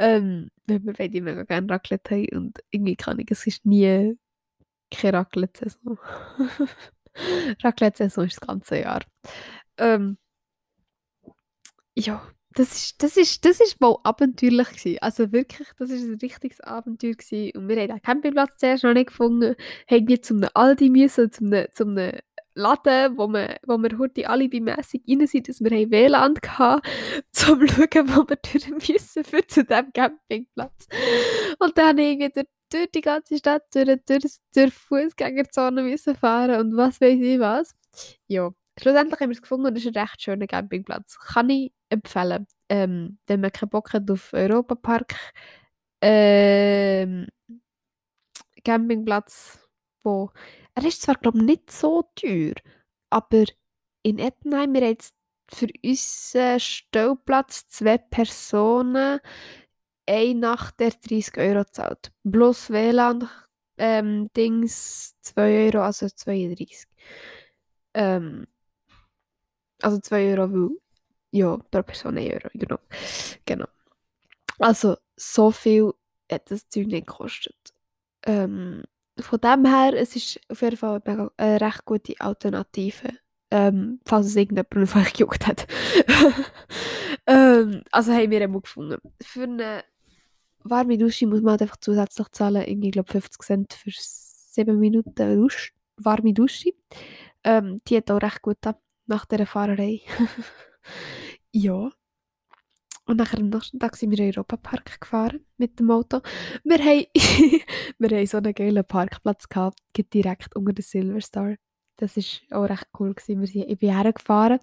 Ähm, wir beide mega gerne Raclette haben und irgendwie kann ich, es ist nie keine Raclette-Saison. Raclette-Saison ist das ganze Jahr. Ähm, ja, das ist, das ist, das ist mal abenteuerlich gewesen. Also wirklich, das ist ein richtiges Abenteuer gewesen. Und wir haben den Campingplatz zuerst noch nicht gefunden, haben wir zum Aldi müssen, zum, zum Laden, wo wir, wo wir heute alle mässig rein sind, dass wir haben WLAN hatten, zum schauen, wo wir durch müssen für zu diesem Campingplatz. Und dann haben wir durch die ganze Stadt, durch, durch, durch Fußgängerzone müssen fahren und was weiß ich was. Ja, schlussendlich haben wir es gefunden und es ist ein recht schöner Campingplatz. Kann ich empfehlen. Ähm, wenn man keinen Bock hat auf Europapark, ähm, Campingplatz, wo er ist zwar glaube ich nicht so teuer, aber in Ettenheim wir haben jetzt für unseren Stellplatz zwei Personen eine Nacht der 30 Euro zahlt. Plus WLAN ähm, Dings 2 Euro, also 32. Ähm, also 2 Euro, weil ja, pro Person 1 Euro, genau. genau. Also so viel hat das Zeug nicht gekostet. Ähm, von dem her, es ist auf jeden Fall eine, eine recht gute Alternative, ähm, falls es irgendjemand auf euch gejuckt hat. ähm, also haben wir einmal gefunden. Für eine warme Dusche muss man halt einfach zusätzlich zahlen, ich glaube 50 Cent für 7 Minuten Dusch, warme Dusche. Ähm, die hat auch recht gut ab nach dieser Fahrerei. ja. Und nachher am nächsten Tag sind wir in den Europapark gefahren mit dem Auto. Wir haben, wir haben so einen geilen Parkplatz gehabt, direkt unter der Silver Star. Das war auch recht cool. Gewesen. Wir sind, ich bin hergefahren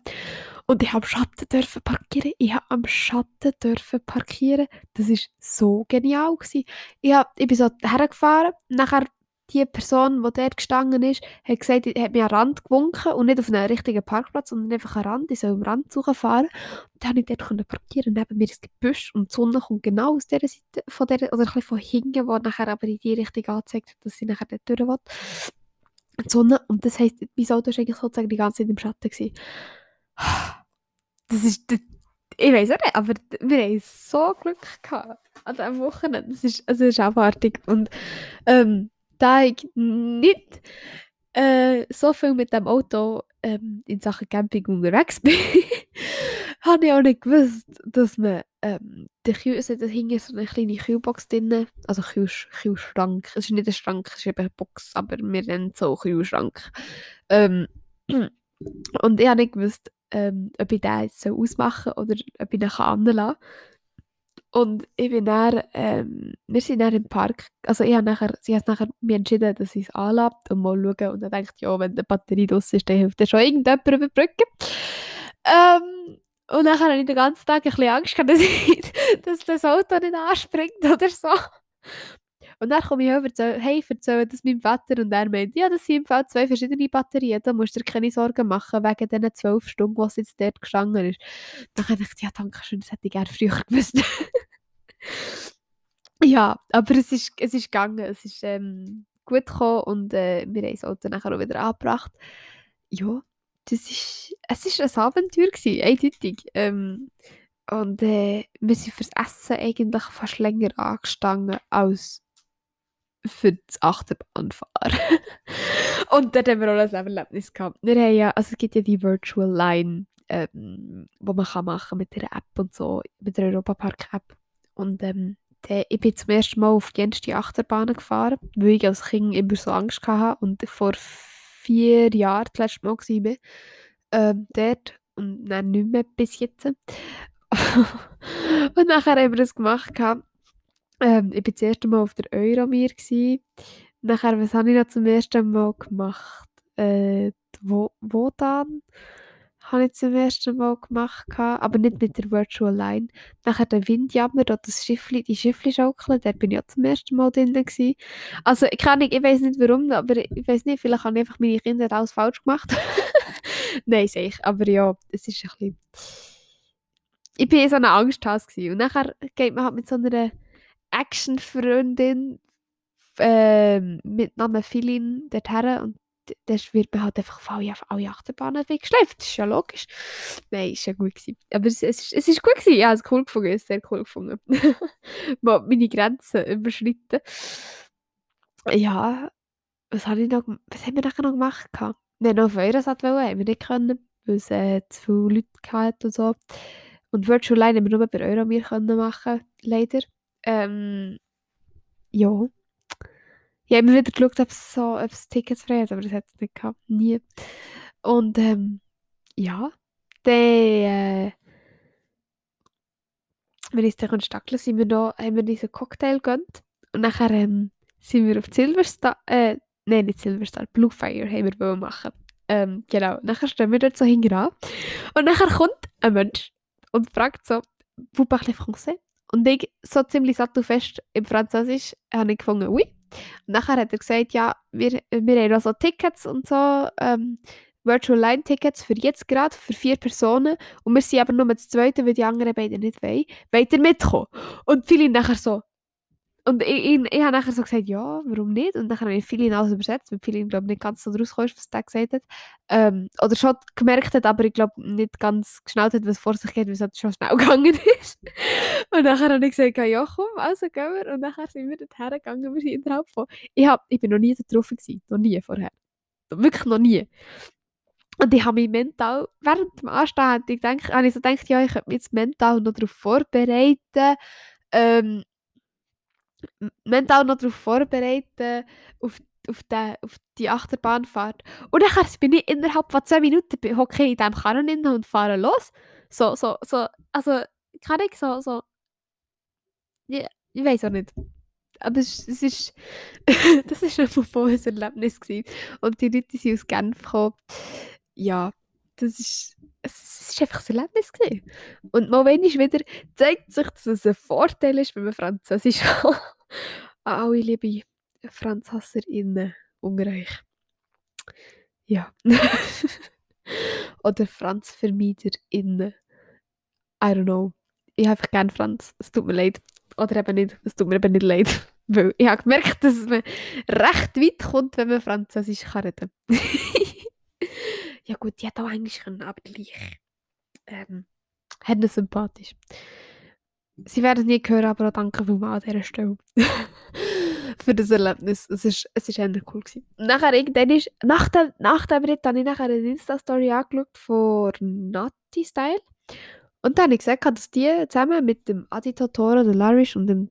und ich habe am Schatten dürfen parkieren. Ich habe am Schatten dürfen parkieren. Das war so genial. Gewesen. Ich, hab, ich bin so hergefahren, nachher die Person, die dort gestanden ist, hat gesagt, hat mir an Rand gewunken und nicht auf einen richtigen Parkplatz, sondern einfach an Rand. Ich soll am Rand fahren. Und dann konnte ich dort parkieren. Neben mir ist Gebüsch und die Sonne kommt genau aus dieser Seite, von der, oder ein bisschen von hinten, wo nachher aber in die Richtung anzeigt, dass sie nachher dort durch will. Die Sonne, und das heisst, mein Auto war eigentlich sozusagen die ganze Zeit im Schatten. Gewesen. Das ist, das, ich weiß auch nicht, aber wir haben so Glück gehabt an diesem Wochenende. Das ist, also ist abartig. Und ähm, da ich nicht äh, so viel mit dem Auto ähm, in Sachen Camping unterwegs bin, habe ich auch nicht gewusst, dass man ähm, der Kühl, also da hing so eine kleine Kühlbox drin, also Kühl, Kühlschrank, es ist nicht ein Schrank, es ist eben eine Box, aber wir nennen es so Kühlschrank. Ähm, und ich habe nicht gewusst, ähm, ob ich den jetzt ausmachen soll oder ob ich ihn anlassen kann. Und ich bin dann, ähm, wir sind dann im Park, also ich habe nachher, sie hat nachher mir entschieden, dass ich es anlasse und mal schauen und dann denkt ja, wenn die Batterie draus ist, dann hilft dann schon irgendjemand überbrücken. Ähm, und dann habe ich den ganzen Tag ein bisschen Angst gehabt, dass, ich, dass das Auto nicht anspringt oder so. Und dann komme ich over zu, hey, erzähle das meinem Vater und er meint, ja, das sind im Fall zwei verschiedene Batterien, da musst du dir keine Sorgen machen, wegen diesen zwölf Stunden, was jetzt dort gestanden ist. Dann habe ich gedacht, ja, danke schön, das hätte ich gerne früher gewusst. ja, aber es ist, es ist gegangen, es ist ähm, gut gekommen und äh, wir haben das Auto nachher auch wieder angebracht. Ja, das ist, es ist ein Abenteuer gewesen, eindeutig. Ähm, und äh, wir sind fürs Essen eigentlich fast länger angestanden als für das Achterbahnfahren. und dort haben wir auch ein Erlebnis gehabt. Wir haben ja, also es gibt ja die Virtual Line, ähm, wo man kann machen mit der App und so, mit der Europapark-App. Und ähm, der, ich bin zum ersten Mal auf die erste Achterbahn gefahren, weil ich als Kind immer so Angst hatte und vor vier Jahren das letzte Mal war ähm, dort und dann nicht mehr bis jetzt. und nachher haben wir das gemacht. Gehabt. Ähm, ich war das erste Mal auf der Euromir. Nachher, was habe ich noch zum ersten Mal gemacht? Äh, wo, wo dann? Habe ich zum ersten Mal gemacht, aber nicht mit der Virtual Line. Nachher der Windjammer, dort das Schiffli, die Schiffli schaukeln, da bin ich auch zum ersten Mal drin. Gewesen. Also ich, kann nicht, ich weiß nicht warum, aber ich weiß nicht, vielleicht habe ich einfach meine Kinder alles falsch gemacht. Nein, sehe ich. Aber ja, es ist ein bisschen... Ich war so eine Angsthase. Und nachher geht man halt mit so einer Action-Freundin äh, mit Namen Philin dorthin und das wird man halt einfach auf alle, alle Achterbahnen weggeschleift. Das ist ja logisch. Nein, ist ja gut gewesen. Aber es, es, es ist gut gewesen. Ja, es ist cool gefunden. Es sehr cool gefunden. Mal meine Grenzen überschritten. Ja, was, habe ich noch, was haben wir nachher noch gemacht? Wir noch auf Eurosat wollen, haben wir nicht können, weil es äh, zu viele Leute hatten und so. Und Virtual Line haben wir nur bei Euromir können machen, leider. Ähm, ja. Ich habe immer wieder geschaut, ob es, so, ob es Tickets frei hat, aber das hat es nicht gehabt. Nie. Und ähm, ja, dann, äh, wenn ich dann stackeln sind wir da, haben wir diesen Cocktail gegönnt. Und nachher ähm, sind wir auf Silverstar, äh, nein, nicht Silverstar, Bluefire haben wir machen. Ähm, genau, nachher stehen wir dort so hinten Und nachher kommt ein Mensch und fragt so, «Vous parlez français?» Und ich, so ziemlich satt und fest im Französisch, habe ich gefunden, «Oui.» Und nachher hat er gesagt, ja, wir, wir haben also Tickets und so, ähm, Virtual Line Tickets für jetzt gerade, für vier Personen. Und wir sind aber nur das zweite, weil die anderen beiden nicht wollen. Ihr mitkommen? Und viele nachher so, und ich, ich, ich habe nachher so gesagt, ja, warum nicht? Und dann habe ich viele alles übersetzt, weil viele, glaube nicht ganz so draus was der gesagt hat. Ähm, oder schon gemerkt hat, aber ich glaube nicht ganz geschnallt hat, was vor sich geht, weil es halt schon schnell gegangen ist. und nachher habe ich gesagt, ja komm, also gehen wir. Und nachher sind wir dorthin gegangen, wir sind innerhalb von... Ich, hab, ich bin noch nie da drauf gewesen, noch nie vorher. Wirklich noch nie. Und ich habe mich mental, während dem Anstehen, ich denk, habe ich so gedacht, ja, ich könnte mich jetzt mental noch darauf vorbereiten. Ähm, mental noch darauf vorbereiten, auf, auf, den, auf die Achterbahnfahrt. Und dann bin ich innerhalb von 10 Minuten hocke in diesem Karren und fahre los. So, so, so, also, kann ich so, so, ja, ich weiß auch nicht. Aber es, es ist, das ist ein volles Erlebnis gewesen. Und die Leute sind aus Genf gekommen. Ja, das ist, es, ist einfach ein Erlebnis gewesen. Und mal wenn wieder zeigt sich, dass es ein Vorteil ist, wenn man Französisch kann. An alle liebe FranzhasserInnen unter euch. Ja. Oder FranzvermeiderInnen. I don't know. Ich habe einfach gerne Franz. Es tut mir leid. Oder eben nicht. Es tut mir eben nicht leid. Weil ich habe gemerkt, dass man recht weit kommt, wenn man Französisch kann reden Ja gut, die hat auch Englisch können, aber gleich. Ähm, hat sympathisch. Sie werden es nie hören, aber auch danke vielmals an dieser Stelle. für das Erlebnis. Es ist, ist echt cool gewesen. Nachher irgendwann ist, nach dem, nach dem Ritt habe ich nachher eine Insta-Story angeschaut von Nati Style. Und dann habe ich gesagt, dass die zusammen mit dem Adi Totoro, der Larish und dem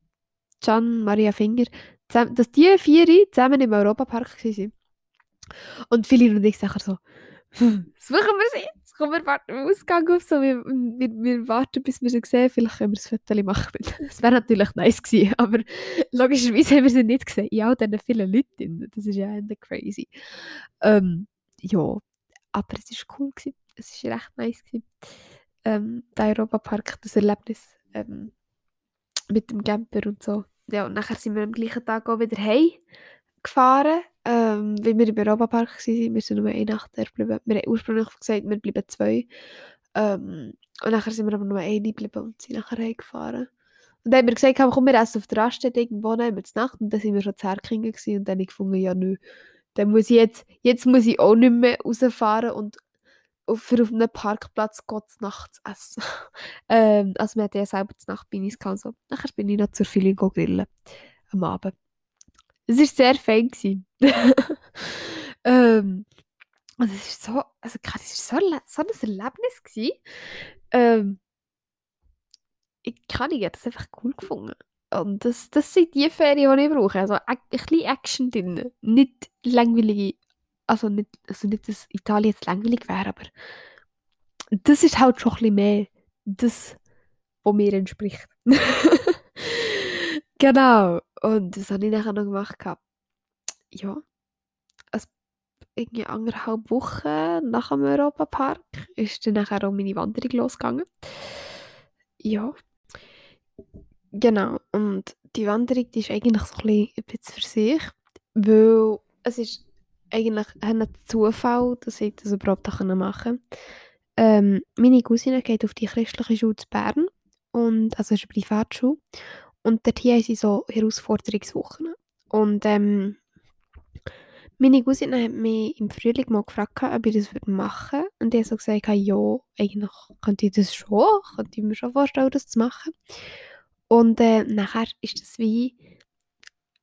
Can Maria Finger, zusammen, dass die vier zusammen im Europapark waren. Und viele und ich sagen so, suchen wir sie jetzt? komm, wir warten im Ausgang auf, so, wir, wir, wir warten, bis wir sie sehen, vielleicht können wir ein Foto machen. Das wäre natürlich nice gewesen, aber logischerweise haben wir sie nicht gesehen, all diesen vielen Leuten, das ist ja Ende crazy. Ähm, ja, aber es war cool, gewesen. es war recht nice. Gewesen. Ähm, der Europapark, das Erlebnis ähm, mit dem Camper und so. Ja, und nachher sind wir am gleichen Tag auch wieder heim gefahren, ähm, weil wir im Europapark waren. Wir sind nur eine Nacht geblieben. Wir haben ursprünglich gesagt, wir bleiben zwei. Ähm, und nachher sind wir aber nur eine geblieben und sind nachher heimgefahren. Und dann haben wir gesagt, komm, wir essen auf der Raststätte irgendwo, nehmen wir Nacht. Und dann sind wir schon zu Herkingen und dann habe ich gefunden, ja, nö. Dann muss ich jetzt, jetzt muss ich auch nicht mehr rausfahren und für auf einem Parkplatz Gott nachts essen. ähm, also wir hatten ja selber die Nacht Binis gehabt. So. Nachher bin ich noch zur Feeling grillen am Abend. Es war sehr fein. ähm, also es war so, also es war so, so ein Erlebnis. Ähm, ich kann nicht, das einfach cool gefunden. Und das, das sind die Ferien, die ich brauche. Also ein bisschen Action drin. Nicht langweilige also nicht, also nicht, dass Italien jetzt langweilig wäre, aber das ist halt schon ein bisschen mehr das, was mir entspricht. genau. Und das habe ich nachher noch gemacht. Ja. Also irgendwie anderthalb Wochen nach dem Europapark ist dann nachher auch meine Wanderung losgegangen. Ja. Genau. Und die Wanderung, die ist eigentlich so ein bisschen für sich, weil es ist eigentlich ein Zufall, dass ich das überhaupt machen konnte. Ähm, meine Cousine geht auf die christliche Schule zu Bern, und, also ist eine Privatschule. Und dort haben sie so Herausforderungswochen. Und ähm, meine Cousine hat mich im Frühling mal gefragt, ob ich das machen würde. Und ich habe so gesagt, ja, eigentlich könnte ich das schon, könnte ich mir schon vorstellen, das zu machen. Und äh, nachher ist das wie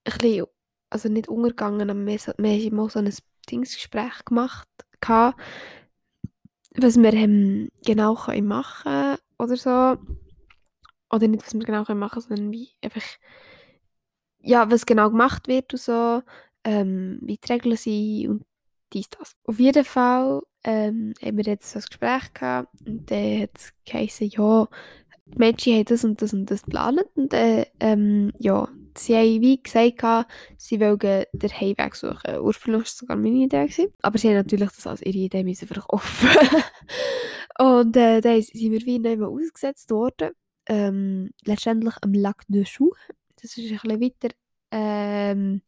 ein bisschen also nicht untergegangen, aber wir, wir haben mal so ein Dingsgespräch gemacht, was wir ähm, genau können machen oder so. Oder nicht, was wir genau können machen sondern wie einfach, ja, was genau gemacht wird und so, ähm, wie die Regeln sind und dies, das. Auf jeden Fall ähm, haben wir jetzt so ein Gespräch gehabt und dann hat es geheißen, ja, die Menschen haben das und das und das geplant und äh, ähm, ja, sie haben wie gesagt, sie wollen den Heimweg suchen. Ursprünglich war es sogar meine Idee. Gewesen. Aber sie haben natürlich das als ihre Idee müssen verkaufen Und äh, dann sind wir wie nicht mehr ausgesetzt worden. Ähm, letztendlich am Lac de Chou. Das ist ein bisschen weiter ähm,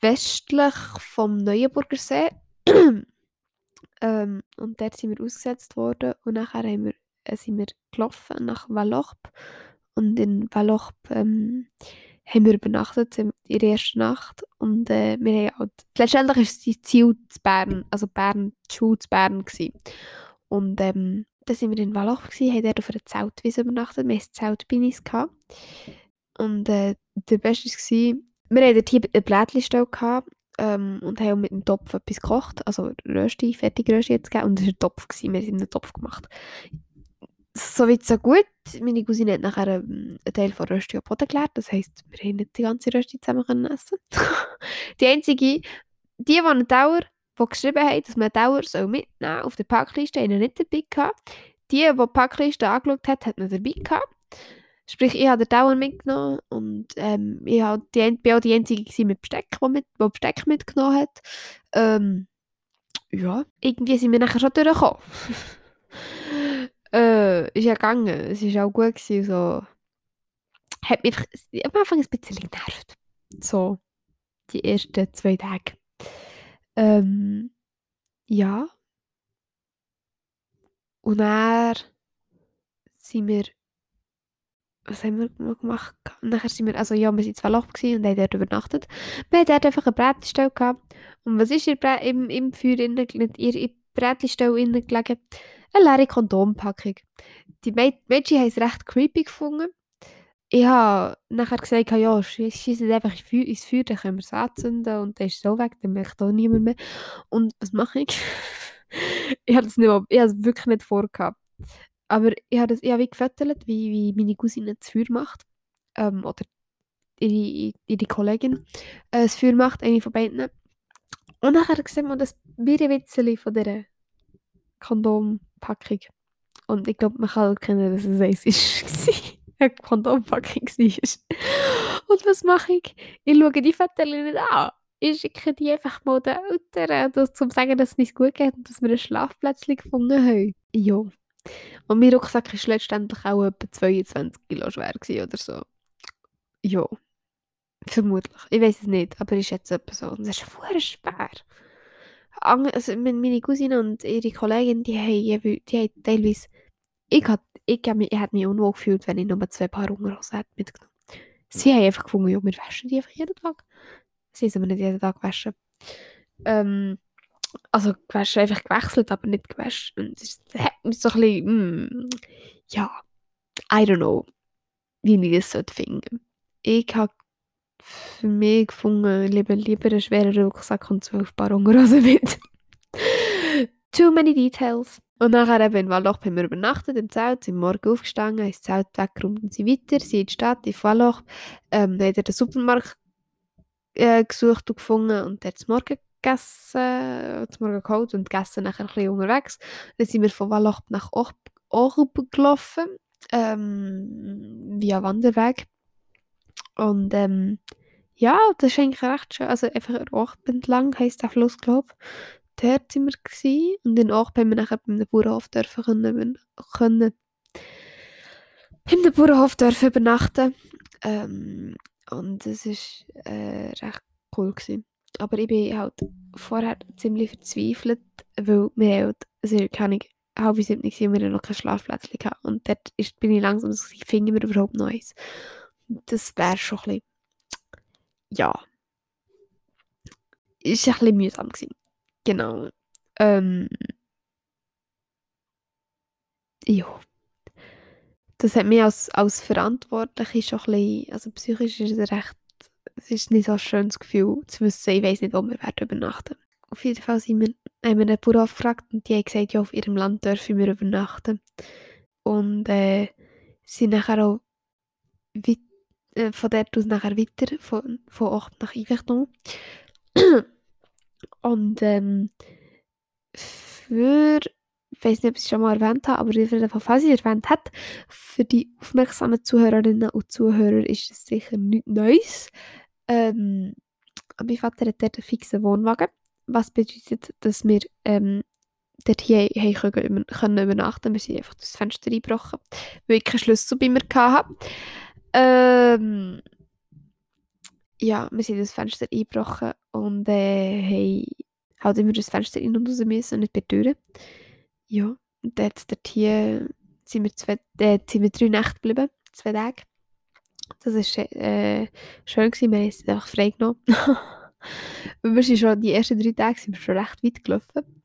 westlich vom Neuenburger See. ähm, und dort sind wir ausgesetzt worden. Und nachher haben wir, äh, sind wir gelaufen nach Vallorbe und in Wallach ähm, haben wir übernachtet in der ersten Nacht. Und äh, wir haben halt, letztendlich war das Ziel zu Bern, also Bern, die Schule zu Bern. Gewesen. Und ähm, dann waren wir in Wallach, gewesen, haben dort auf einer Zeltwiese übernachtet. Wir hatten Zeltbinis. Und äh, der Beste war, wir hatten hier eine Blättchenstelle ähm, und haben mit dem Topf etwas gekocht. Also Rösti, fertige Rösti jetzt gegeben. Und es war ein Topf. Gewesen. Wir haben einen Topf gemacht so weit, so gut. Meine Cousine hat nachher ähm, einen Teil von Rösti auf Boden geleert. Das heisst, wir haben nicht die ganze Rösti zusammen essen Die einzige, die, die einen Dauer, die geschrieben haben, dass man Dauer soll mitnehmen auf der Packliste, haben nicht dabei gehabt. Die, die die Packliste angeschaut hat, hat man dabei gehabt. Sprich, ich habe den Dauer mitgenommen und ähm, ich bin auch die Einzige mit Besteck, die, mit, die Besteck mitgenommen hat. Ähm, ja, irgendwie sind wir nachher schon durchgekommen. Äh, ist ja gegangen. Es war auch gut. Gewesen, so. Hat mich am Anfang ein bisschen genervt. So, die ersten zwei Tage. Ähm, ja. Und dann sind wir. Was haben wir gemacht? Nachher sind wir, also ja, wir waren zwei Loch und haben dort übernachtet. Wir hatten dort einfach eine Brettelstelle gehabt. Und was ist im, im Feuer in der innen gelegen? eine leere Kondompackung. Die Mädchen haben es recht creepy gefunden. Ich habe nachher gesagt, ja, schießen einfach ins Feuer, dann können wir es anzünden und dann ist es so weg, dann merkt auch niemand mehr. Und was mache ich? ich habe es wirklich nicht vorgehabt. Aber ich habe, ich habe wie wie, meine Cousine das Feuer macht. Ähm, oder ihre, ihre Kollegin äh, das Feuer macht, eine von beiden. Und nachher sieht man das Birnenwitzeli von dieser Kondompackung. Und ich glaube, man kann erkennen, dass es eins war. eine Kondompackung war. Und was mache ich? Ich schaue die Fotos nicht an. Ich schicke die einfach mal den Eltern, um zu sagen, dass es nicht gut geht und dass wir ein Schlafplätzchen gefunden haben. Ja. Und mein Rucksack war letztendlich auch etwa 22 Kilo schwer oder so. Ja. Vermutlich. Ich weiß es nicht, aber ich schätze etwa so. Und es ist schwer schwer. Also meine Cousine und ihre Kollegin, die haben, die haben teilweise... Ich, hat, ich, ich, ich hätte mich unwohl gefühlt, wenn ich nur zwei Paar Unterhosen hätte. Sie haben einfach gefunden, ja, wir waschen die einfach jeden Tag. Sie haben aber nicht jeden Tag gewaschen. Ähm, also gewaschen, einfach gewechselt, aber nicht gewaschen. Und es hat mich so ein bisschen, mm, ja, I don't know, wie ich das finden Ich habe für mich gefunden, lieber, lieber einen schweren Rucksack und zwölf Paar Unterhosen mit. Too many details. Und nachher eben in Wallach haben wir übernachtet im Zelt, sind morgen aufgestanden, haben das Zelt weggeräumt und sind weiter, sind in die Stadt, in Wallach, ähm, haben den Supermarkt äh, gesucht und gefunden und dort zum Morgen gegessen, zum Morgen geholt und gegessen nachher ein bisschen unterwegs. Dann sind wir von Wallach nach Orb gelaufen, ähm, via Wanderweg. Und ähm, ja, das ist eigentlich recht schön. Also einfach Orb entlang heisst der Fluss, glaube ich. Dort gewesen. und in Orb haben wir nachher bei einem Bauernhof dürfen können, beim Bauernhof dürfen übernachten. Ähm, und es war äh, recht cool. Gewesen. Aber ich bin halt vorher ziemlich verzweifelt, weil wir halt, also keine halb sieben nicht und wir noch kein Schlafplätzchen gehabt. Und dort ist, bin ich langsam so, ich finde mir überhaupt eins. Das wäre schon ein bisschen, ja, ist ein bisschen mühsam gewesen. Genau. Ähm, ja. Das hat mich als, als Verantwortliche schon ein bisschen, also psychisch ist es recht, es ist nicht so ein schönes Gefühl zu wissen, ich weiß nicht, wo wir werden übernachten. Auf jeden Fall sind wir, haben wir einen Bauern gefragt und die haben gesagt, ja, auf ihrem Land dürfen wir übernachten. Und äh, sind nachher auch weit, äh, von dort aus nachher weiter, von, von Ort nach Yverdon. Und ähm, für, ich weiß nicht, ob ich es schon mal erwähnt habe, aber auf jeden Fall, falls ich erwähnt habe, für die aufmerksamen Zuhörerinnen und Zuhörer ist es sicher nichts Neues. Ähm, mein Vater hat dort einen fixen Wohnwagen, was bedeutet, dass wir ähm, dort hier können, können übernachten Wir sind einfach das Fenster eingebrochen, weil ich keinen Schlüssel bei mir hatte. Ähm, ja, wir sind das Fenster eingebrochen und äh, haben halt immer das Fenster in und raus müssen und nicht bei der Tür. Ja, und jetzt dort hier sind wir, zwei, äh, sind wir drei Nächte geblieben, zwei Tage. Das war äh, schön, gewesen. wir haben es einfach frei genommen. wir sind schon, die ersten drei Tage sind wir schon recht weit gelaufen.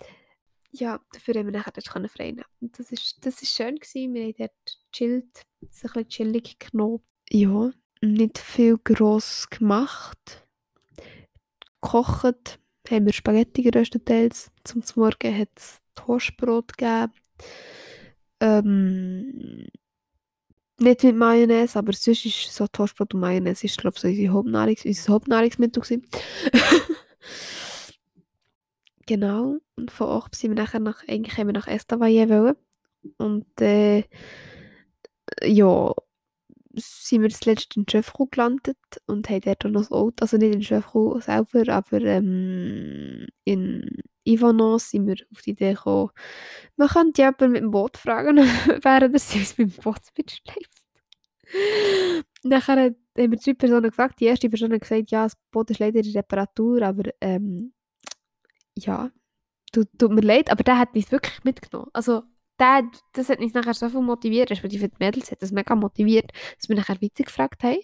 Ja, dafür haben wir nachher dort frei nehmen. Und das ist, das ist schön gewesen. Wir haben dort chillt, es ein bisschen chillig genommen. Ja, nicht viel gross gemacht. Gekocht haben wir Spaghetti größtenteils. Zum Morgen hat es Toastbrot gegeben. Ähm, nicht mit Mayonnaise, aber sonst ist so Toastbrot und Mayonnaise ist, glaube ich, so unser, Hauptnahrungs unser Hauptnahrungsmittel genau. Und von Orb sind wir nachher nach, eigentlich haben wir nach Estavayer wollen. Und äh, ja, sind wir zuletzt in Chefrou gelandet und haben dort noch das Auto, also nicht in Chefrou selber, aber ähm, in Ivanos sind wir auf die Idee gekommen, man könnte jemanden mit dem Boot fragen, während er sich mit dem Boot mitschleift. Nachher haben wir drei Personen gefragt. Die erste Person hat gesagt, ja, das Boot ist leider in Reparatur, aber ähm, ja, tut, tut mir leid, aber der hat mich wirklich mitgenommen. Also der, das hat mich nachher so viel motiviert, respektive die Mädels hat das mega motiviert, dass wir nachher weitergefragt haben.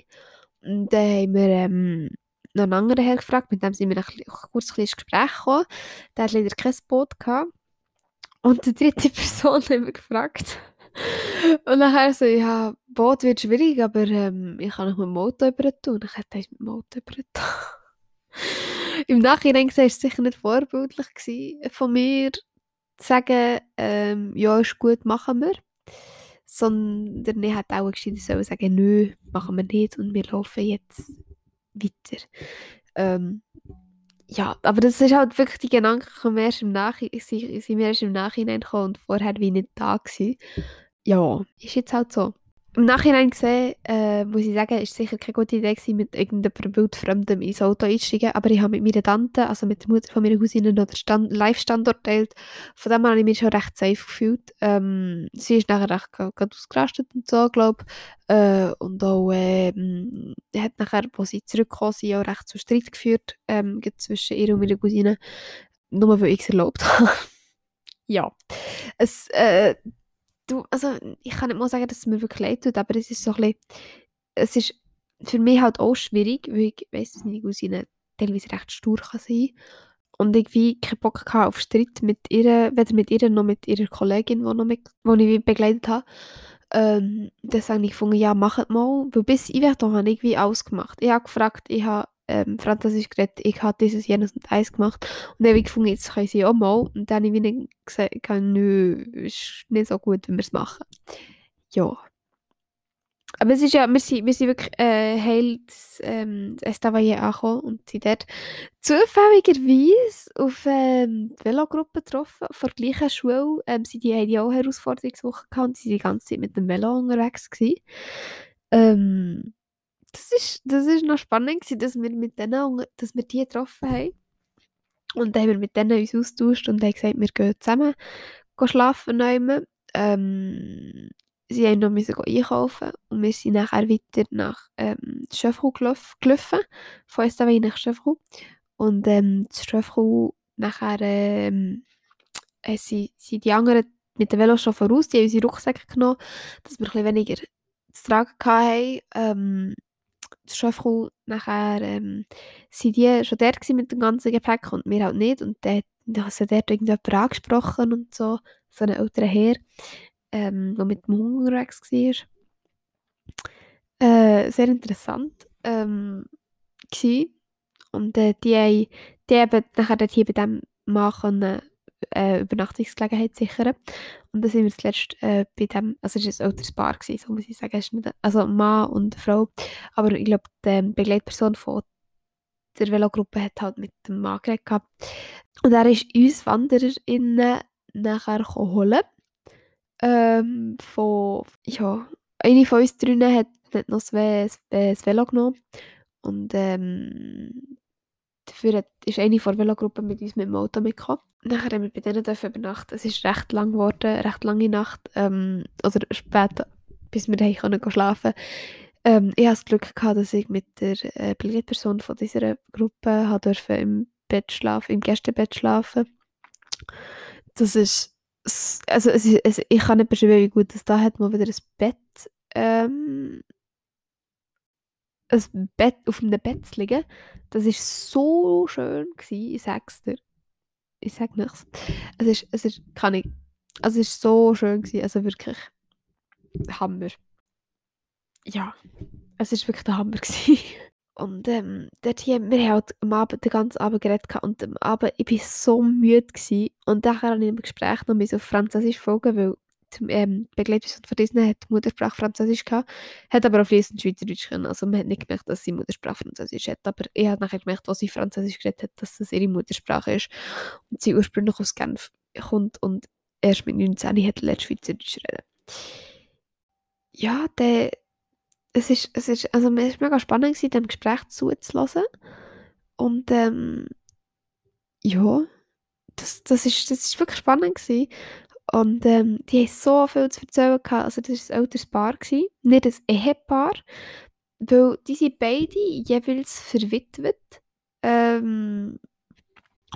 Und dann haben wir ähm, noch einen anderen Herr gefragt, mit dem sind wir nach, kurz ein ins Gespräch gekommen. Der hat leider kein Boot gehabt. Und die dritte Person haben wir gefragt. Und nachher so, ja, Boot wird schwierig, aber ähm, ich kann noch mit dem Auto über tun. Und ich hätte mit dem Auto über Im Nachhinein war es sicher nicht vorbildlich von mir, sagen, ähm, ja, ist gut, machen wir. Sondern ich hätte auch gescheiter sollen sagen, nö, machen wir nicht und wir laufen jetzt weiter. Ähm, ja, aber das ist halt wirklich die Gedanken kommen erst im Nachhinein, sind mir erst im Nachhinein gekommen und vorher wie nicht da gewesen. Ja, ist jetzt halt so. Im Nachhinein gesehen, äh, muss ich sagen, ist sicher keine gute Idee gewesen, mit irgendeinem wildfremdem ins Auto einzusteigen, aber ich habe mit meiner Tante, also mit der Mutter von meiner Cousine, noch den Stand Live-Standort geteilt. Von dem habe ich mich schon recht safe gefühlt. Ähm, sie ist nachher recht gerade ausgerastet und so, glaube ich. Äh, und auch, ähm, hat nachher, als sie zurückgekommen sind, auch recht zu Streit geführt, ähm, zwischen ihr und meiner Cousine. Nur weil ich es erlaubt habe. ja. Es, äh, du, also ich kann nicht mal sagen, dass es mir wirklich leid tut, aber es ist so ein bisschen, es ist für mich halt auch schwierig, weil ich weiss, dass meine Cousine teilweise recht stur kann sein und irgendwie keinen Bock hatte auf Streit mit ihr, weder mit ihr noch mit ihrer Kollegin, die, ich begleitet habe. Ähm, deswegen habe ich gefunden, ja, macht mal, weil bis ich da habe ich irgendwie alles gemacht. Ich habe gefragt, ich habe ähm, Französisch geredet, ich habe dieses, jenes und eins gemacht und dann habe ich gefunden, jetzt können sie auch mal und dann habe ich gesagt, nö, ist nicht so gut, wenn wir es machen. Ja. Aber es ist ja, wir sind, wir sind wirklich äh, heil ähm, Estavayer angekommen und sind dort zufälligerweise auf ähm, die Velogruppe getroffen, von der gleichen Schule. Ähm, sie die, haben auch Herausforderungswoche und sie waren die ganze Zeit mit dem Velo unterwegs. Gewesen. Ähm, das ist, das ist noch spannend gewesen, dass wir mit denen, dass wir die getroffen haben. Und dann haben wir mit denen uns austauscht und haben gesagt, wir gehen zusammen gehen schlafen. Ähm, sie haben noch müssen einkaufen und wir sind nachher weiter nach ähm, Schöfru gelaufen, von Estavayer nach Schöfru. Und ähm, zu Schöfru nachher ähm, äh, sind, sind die anderen mit dem Velo schon voraus, die haben unsere Rucksäcke genommen, dass wir ein bisschen weniger zu tragen hatten. Ähm, die Chefrau nachher ähm, sind die schon dort mit dem ganzen Gepäck und wir halt nicht. Und dann hat sie dort irgendjemand angesprochen und so, so einen älteren Herr, ähm, der mit dem Hunger unterwegs war. Äh, sehr interessant ähm, Und äh, die, die haben nachher dort hier bei diesem Mann können, äh, Übernachtungsgelegenheit sichern. Und dann sind wir zuletzt äh, bei dem, also es war ein älteres Paar, gewesen, so muss ich sagen, nicht, also Mann und Frau, aber ich glaube, die Begleitperson von der Velogruppe hat halt mit dem Mann geredet gehabt. Und er ist uns WandererInnen nachher holen. Ähm, von, ja, eine von uns drinnen hat, hat noch das Velo genommen. Und ähm, dafür hat, ist eine von Velogruppe mit uns mit dem Auto mitgekommen. Nachher haben wir bei denen übernachten. Es ist recht lang geworden, recht lange Nacht. Ähm, oder spät, bis wir daheim können schlafen ähm, Ich hatte das Glück, gehabt, dass ich mit der äh, Begleitperson von dieser Gruppe durfte im Bett schlafen, im Gästebett schlafen. Das ist also es es, ich kann nicht beschreiben, wie gut das da hat, mal wieder ein Bett ähm, ein Bett, auf einem Bett zu liegen, das war so schön gewesen, ich sag's dir. Ich sag nichts. Es ist, es ist, kann ich, also es ist so schön gewesen, also wirklich Hammer. Ja, es ist wirklich der Hammer gewesen. Und ähm, dort hier, wir haben halt am Abend den ganzen Abend geredet und am Abend, ich war so müde gewesen. Und nachher habe ich im Gespräch noch auf Französisch folgen, weil ähm, Begleitperson von Disney hat Muttersprache Französisch gehabt, hat aber auch fließend Schweizerdeutsch können. Also man hat nicht gemerkt, dass sie Muttersprache Französisch hat, aber ich habe nachher gemerkt, als sie Französisch geredet hat, dass das ihre Muttersprache ist und sie ursprünglich aus Genf kommt und erst mit 19 hat lernt Schweizerdeutsch reden. Ja, der, es ist, es ist, also es war mega spannend gewesen, dem Gespräch zuzulassen und ähm, ja, das, das, ist, das ist wirklich spannend gewesen. Und ähm, die haben so viel zu erzählen gehabt. Also das war ein älteres Paar, gewesen, nicht ein Ehepaar, weil die sind beide jeweils verwitwet. Ähm,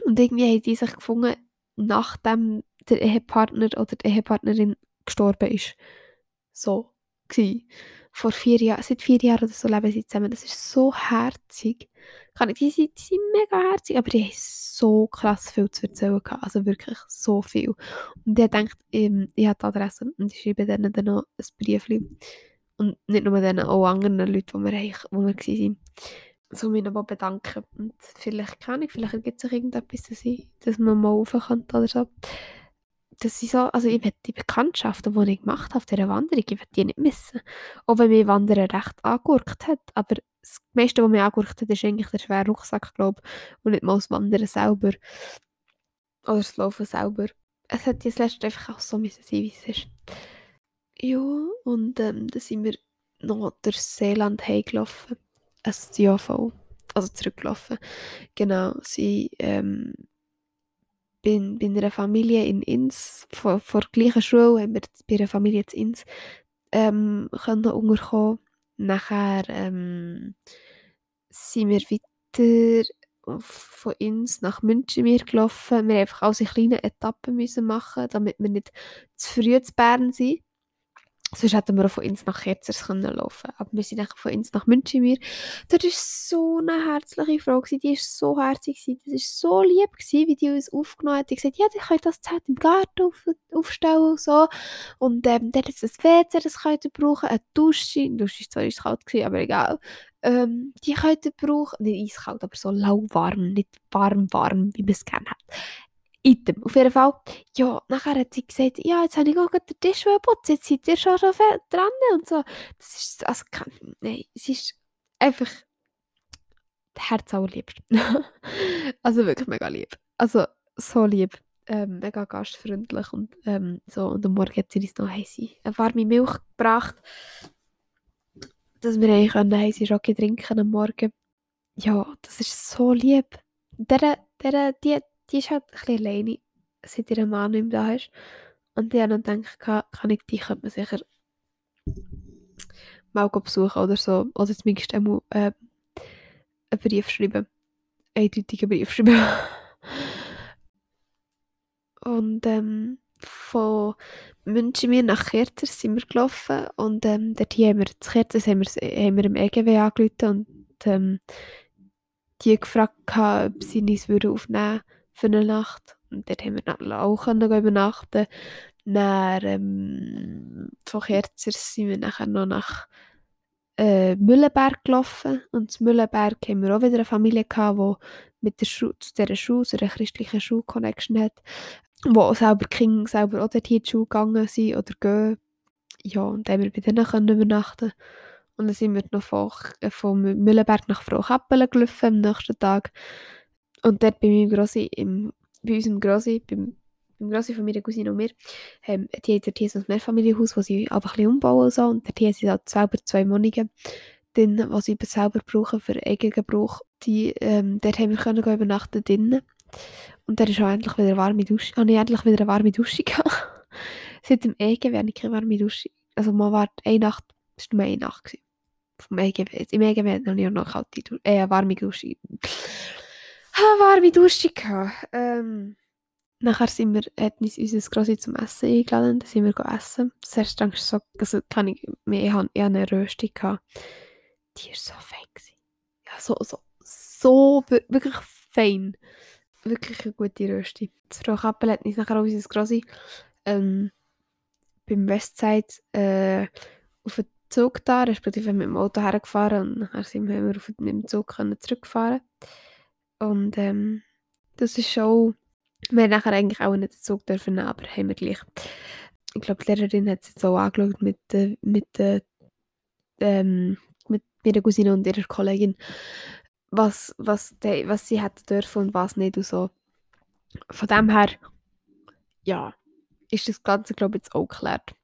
und irgendwie haben die sich gefunden, nachdem der Ehepartner oder die Ehepartnerin gestorben ist. So gewesen. Vor vier Jahren, seit vier Jahren oder so leben sie zusammen. Das ist so herzig kann ich, die, sind, die sind mega herzig, aber die haben so krass viel zu erzählen gehabt. Also wirklich so viel. Und ich denkt, ähm, ich habe die Adresse und ich schreibe denen dann noch ein Briefchen. Und nicht nur denen, auch anderen Leuten, die wir, wo wir waren. So mich noch bedanken. Und vielleicht kann ich, vielleicht ergibt sich irgendetwas, dass, ich, dass man mal rauf kann oder so. Das sind so, also ich will die Bekanntschaften, die ich gemacht habe auf dieser Wanderung, ich will die nicht missen. Auch wenn mich Wandern recht angurkt hat, aber das meiste, was mich angurkt hat, ist eigentlich der schwere Rucksack, glaube ich, und nicht mal das Wandern selber. Oder das Laufen selber. Es hat jetzt letztens einfach auch so müssen sein, wie es ist. Ja, und ähm, dann sind wir noch durch Seeland heimgelaufen. Also ja, voll. Also zurückgelaufen. Genau, sie ähm, bin bei einer Familie in Inns, vor, vor der gleichen Schule, haben wir bei einer Familie in Inns ähm, können unterkommen. Nachher ähm, sind wir weiter von Inns nach München gelaufen. Wir haben einfach auch in kleinen Etappen müssen machen, damit wir nicht zu früh zu Bern sind. Sonst hätten wir auch von uns nach Kerzers können laufen Aber wir sind von uns nach Münchimir. Dort war so eine herzliche Frau, gewesen. die war so herzig, gewesen. das war so lieb, gewesen, wie die uns aufgenommen hat. Die gesagt, ja, die könnt das Zelt im Garten auf, aufstellen und so. Und ähm, dort ist ein WC, das könnt ihr brauchen, eine Dusche. Die Dusche war zwar ist kalt, gewesen, aber egal. Ähm, die könnt ihr brauchen, nicht eiskalt, aber so lauwarm, nicht warm, warm, wie man es gerne hat. Item. Auf jeden Fall, ja, nachher hat sie gesagt, ja, jetzt habe ich auch den Tisch putzen, jetzt seid ihr schon, schon dran und so. Das ist, also, nein, es ist einfach Herz allerliebst. also wirklich mega lieb. Also so lieb. Ähm, mega gastfreundlich und ähm, so. Und am Morgen hat sie uns noch heisse, eine warme Milch gebracht, dass wir eigentlich können heisse Schoki trinken am Morgen. Ja, das ist so lieb. Der, der, die, die ist halt ein bisschen alleine, seit ihr Mann nicht mehr da ist. Und die haben dann gedacht, kann ich die könnte man sicher mal besuchen oder so. Oder zumindest einmal äh, einen Brief schreiben. Eindeutigen Brief schreiben. und ähm, von München nach Kerzers sind wir gelaufen und ähm, dort haben wir, zu Kerzers haben wir, haben wir im EGW angerufen und ähm, die gefragt, ob sie uns aufnehmen würden für eine Nacht. Und dort haben wir auch übernachten. Dann, ähm, von Kerzers sind wir nachher noch nach äh, Müllenberg gelaufen. Und zu Müllenberg haben wir auch wieder eine Familie gehabt, die mit der Schu zu dieser Schule, zu einer christlichen Schulconnection hat, wo selber Kinder selber auch dort in die Schule gegangen sind oder gehen. Ja, und dann haben wir bei denen können übernachten Und dann sind wir noch von, äh, von Müllenberg nach Frau Kappelen gelaufen am nächsten Tag. Und dort bei meinem Grossi, im, bei unserem Grossi, beim, beim Grossi von meiner Cousine und mir, ähm, die haben dort so ein Mehrfamilienhaus, wo sie aber ein bisschen umbauen und so. Und dort haben sie halt selber zwei Wohnungen, drin, die sie selber brauchen für eigenen Gebrauch. Die, ähm, dort haben wir können übernachten drinnen. Und dann ist auch endlich wieder eine warme Dusche. Habe ich endlich wieder eine warme Dusche gehabt. Seit dem EGW habe ich keine warme Dusche. Also man war eine Nacht, das war nur eine Nacht. Vom EGW. Im EGW habe ich auch noch kalte äh, warme Dusche warme Dusche gehabt. Ähm, nachher sind wir, hat uns unser Grossi zum Essen eingeladen, dann sind wir essen. Das erste Tag so, also kann ich, ich hatte eine Röstung gehabt. Die war so fein. Gewesen. Ja, so, so, so, wirklich fein. Wirklich eine gute Rösti. Das Frau Kappel hat uns nachher auch unser Grossi ähm, beim Westside äh, auf den Zug da, respektive mit dem Auto hergefahren und nachher sind wir auf dem Zug können zurückfahren und ähm, das ist schon, wir haben nachher eigentlich auch nicht den Zug dürfen aber haben wir gleich. Ich glaube, die Lehrerin hat es jetzt auch angeschaut mit, äh, mit, äh, ähm, mit meiner Cousine und ihrer Kollegin, was, was, die, was sie hätten dürfen und was nicht und so. Von dem her, ja, ist das Ganze, glaube ich, jetzt auch geklärt.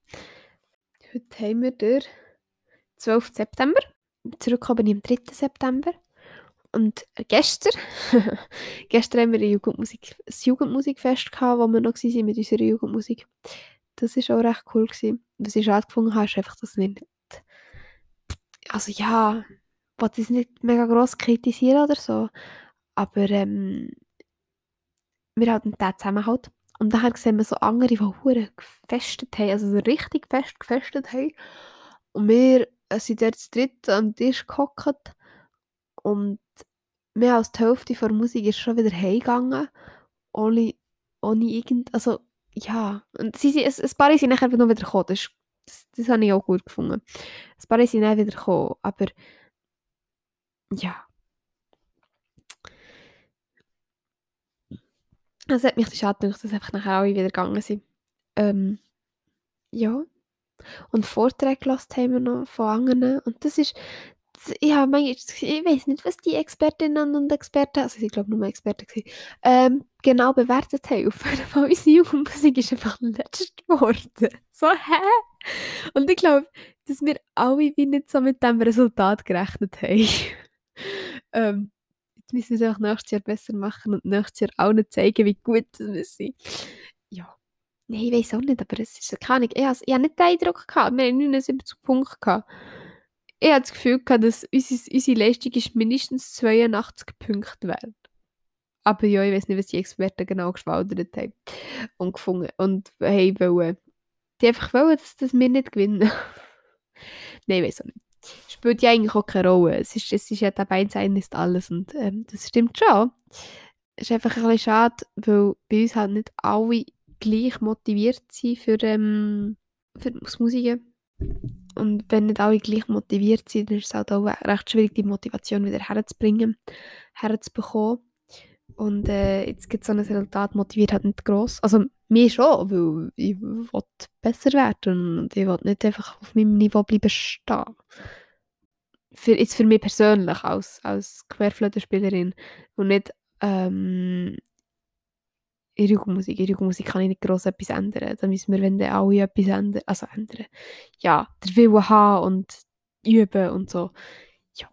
Heute haben wir den 12. September. Zurückkommen am 3. September. Und gestern, gestern haben wir Jugendmusik, ein Jugendmusikfest gehabt, wo wir noch waren mit unserer Jugendmusik. Das war auch recht cool. Gewesen. Was ich schade gefunden habe, ist einfach, dass wir nicht... Also ja, ich wollte es nicht mega gross kritisieren oder so, aber ähm, wir hatten den Zusammenhalt. Und dann sehen wir so andere, die hure gefestet haben, also so richtig fest gefestet haben. Und wir sind dort zu dritt am Tisch gehockt und mehr als die Hälfte der Musik ist schon wieder heimgegangen, ohne, ohne irgend, also ja, und sie, sie, ein, paar sind nachher noch wieder gekommen, das, das, das habe ich auch gut gefunden. Ein paar sind dann wieder gekommen, aber ja. Es hat mich schade gemacht, dass einfach nachher alle wieder gegangen sind. Ähm, ja. Und Vorträge gelassen haben wir noch von anderen. Und das ist, habe manchmal, ich weiß nicht, was die Expertinnen und Experten, also ich glaube nur Experten ähm, genau bewertet haben. Auf jeden Fall, unsere Jugendmusik ist einfach letzte geworden. So, hä? Und ich glaube, dass wir alle wie nicht so mit dem Resultat gerechnet haben. ähm, jetzt müssen wir es auch nächstes Jahr besser machen und nächstes Jahr auch nicht zeigen, wie gut wir sind. Ja. Nein, ich weiß auch nicht, aber es ist keine Ahnung. Ich, ich habe nicht den Eindruck gehabt, wir haben 79 Punkte gehabt. Ich habe das Gefühl dass unsere, unsere Leistung ist mindestens 82 Punkte wert. Aber ja, ich weiß nicht, was die Experten genau geschwaldert haben und gefunden und haben wollen. Die einfach wollen, dass, dass wir nicht gewinnen. Nein, ich weiß auch nicht. Spielt ja eigentlich auch keine Rolle. Es ist, es ist ja dabei sein ist alles und ähm, das stimmt schon. Es ist einfach ein bisschen schade, weil bei uns halt nicht alle gleich motiviert sind für, ähm, für Musik. Und wenn nicht alle gleich motiviert sind, dann ist es halt auch recht schwierig, die Motivation wieder herzubringen, herzubekommen. Und äh, jetzt gibt es so ein Resultat, motiviert halt nicht gross. Also mich schon, weil ich will besser werden und ich will nicht einfach auf meinem Niveau bleiben stehen. Für, jetzt für mich persönlich als, als Querflötenspielerin und nicht ähm, in Jugendmusik. In Jugendmusik kann ich nicht gross etwas ändern. Da müssen wir, wenn dann alle etwas ändern, also ändern, ja, der Willen haben und üben und so. Ja.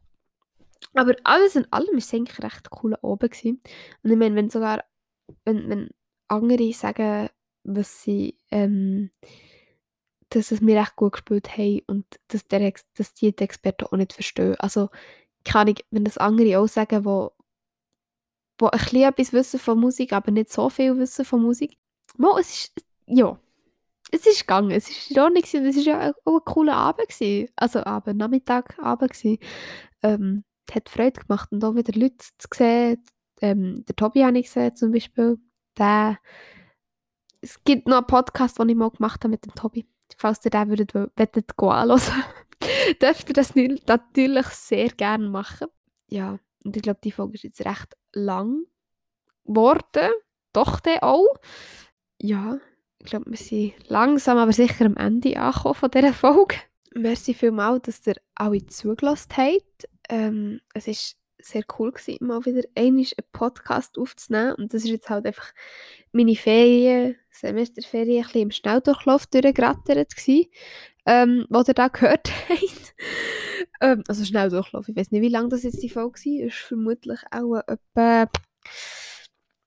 Aber alles in allem war es eigentlich recht cool oben. Gewesen. Und ich meine, wenn sogar, wenn, wenn andere sagen, was sie, ähm, dass es mir recht gut gespielt haben und dass, der, dass die, die Experten auch nicht verstehen. Also, kann ich, wenn das andere auch sagen, wo, wo ein bisschen etwas wissen von Musik, aber nicht so viel wissen von Musik. Mal, es ist, ja, es ist gegangen, es ist in Ordnung und es war ja auch ein cooler Abend. Gewesen. Also Abend, Nachmittag, Abend gewesen. Ähm, hat Freude gemacht und auch wieder Leute zu sehen. Ähm, der Tobi habe ich gesehen zum Beispiel. Der, es gibt noch einen Podcast, den ich mal gemacht habe mit dem Tobi. Falls ihr den würdet, würdet anhören, dürft ihr das natürlich sehr gerne machen. Ja, und ich glaube, die Folge ist jetzt recht lang geworden. Doch der auch. Ja, ich glaube, wir sind langsam aber sicher am Ende angekommen von dieser Folge. Merci vielmals, dass ihr alle zugelassen habt. Ähm, es war sehr cool gewesen, mal wieder einen Podcast aufzunehmen. Und das ist jetzt halt einfach meine Ferien, Semesterferien, ein bisschen im Schnelldurchlauf durchgerattert gewesen, ähm, was ihr da gehört habt. Ähm, also Schnelldurchlauf, ich weiß nicht, wie lange das jetzt die Folge war. Ist vermutlich auch etwa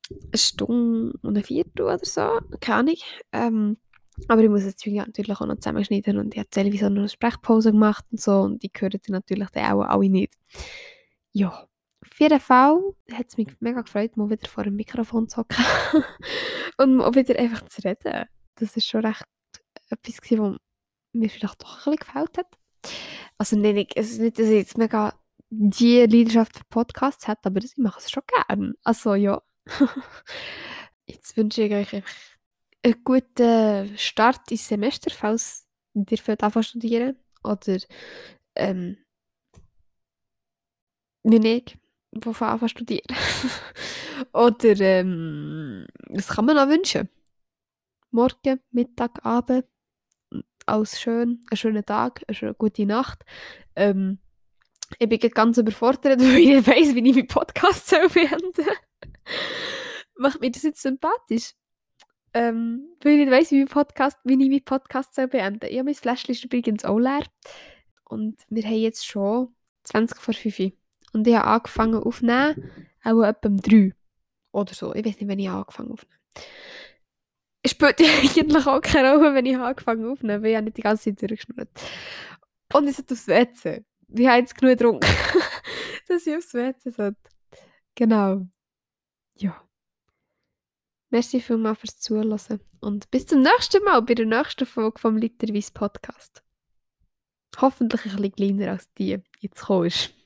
eine Stunde und ein Viertel oder so, keine Ahnung. Ähm, aber ich muss jetzt natürlich auch noch zusammenschneiden und ich habe Television noch eine Sprechpause gemacht und so und die hören dann natürlich dann auch alle nicht. Ja, auf jeden Fall hat es mich mega gefreut, mal wieder vor dem Mikrofon zu hocken und mal wieder einfach zu reden. Das ist schon recht etwas was mir vielleicht doch ein bisschen gefällt hat. Also nein, es ist nicht, dass ich jetzt mega die Leidenschaft für Podcasts hat, aber ich mache es schon gern. Also ja. jetzt wünsche ich euch einen guten Start ins Semester, falls ihr anfangen studieren oder ähm, wie ich, wovon anfangen studieren. oder ähm, was kann man noch wünschen? Morgen, Mittag, Abend, alles schön, einen schönen Tag, eine gute Nacht. Ähm, ich bin ganz überfordert, weil ich nicht weiss, wie ich meinen Podcast soll beenden Macht mir das jetzt sympathisch? Ähm, weil ich nicht weiss, wie, mein Podcast, wie ich meinen Podcast soll beenden soll. Ja, mein Fläschchen ist übrigens auch leer. Und wir haben jetzt schon 20 vor 5 Und ich habe angefangen aufzunehmen, auch etwa um 3 oder so. Ich weiß nicht, wenn ich angefangen aufzunehmen. Spielt eigentlich auch keine Rolle, wenn ich angefangen aufzunehmen, weil ich nicht die ganze Zeit durchgeschnurrt. Und ich sollte aufs WC. Wir haben jetzt genug getrunken, dass ich aufs WC sollte. Genau. Ja. Merci vielmals fürs Zuhören und bis zum nächsten Mal bei der nächsten Folge vom Literweise Podcast. Hoffentlich ein bisschen kleiner als die jetzt ist.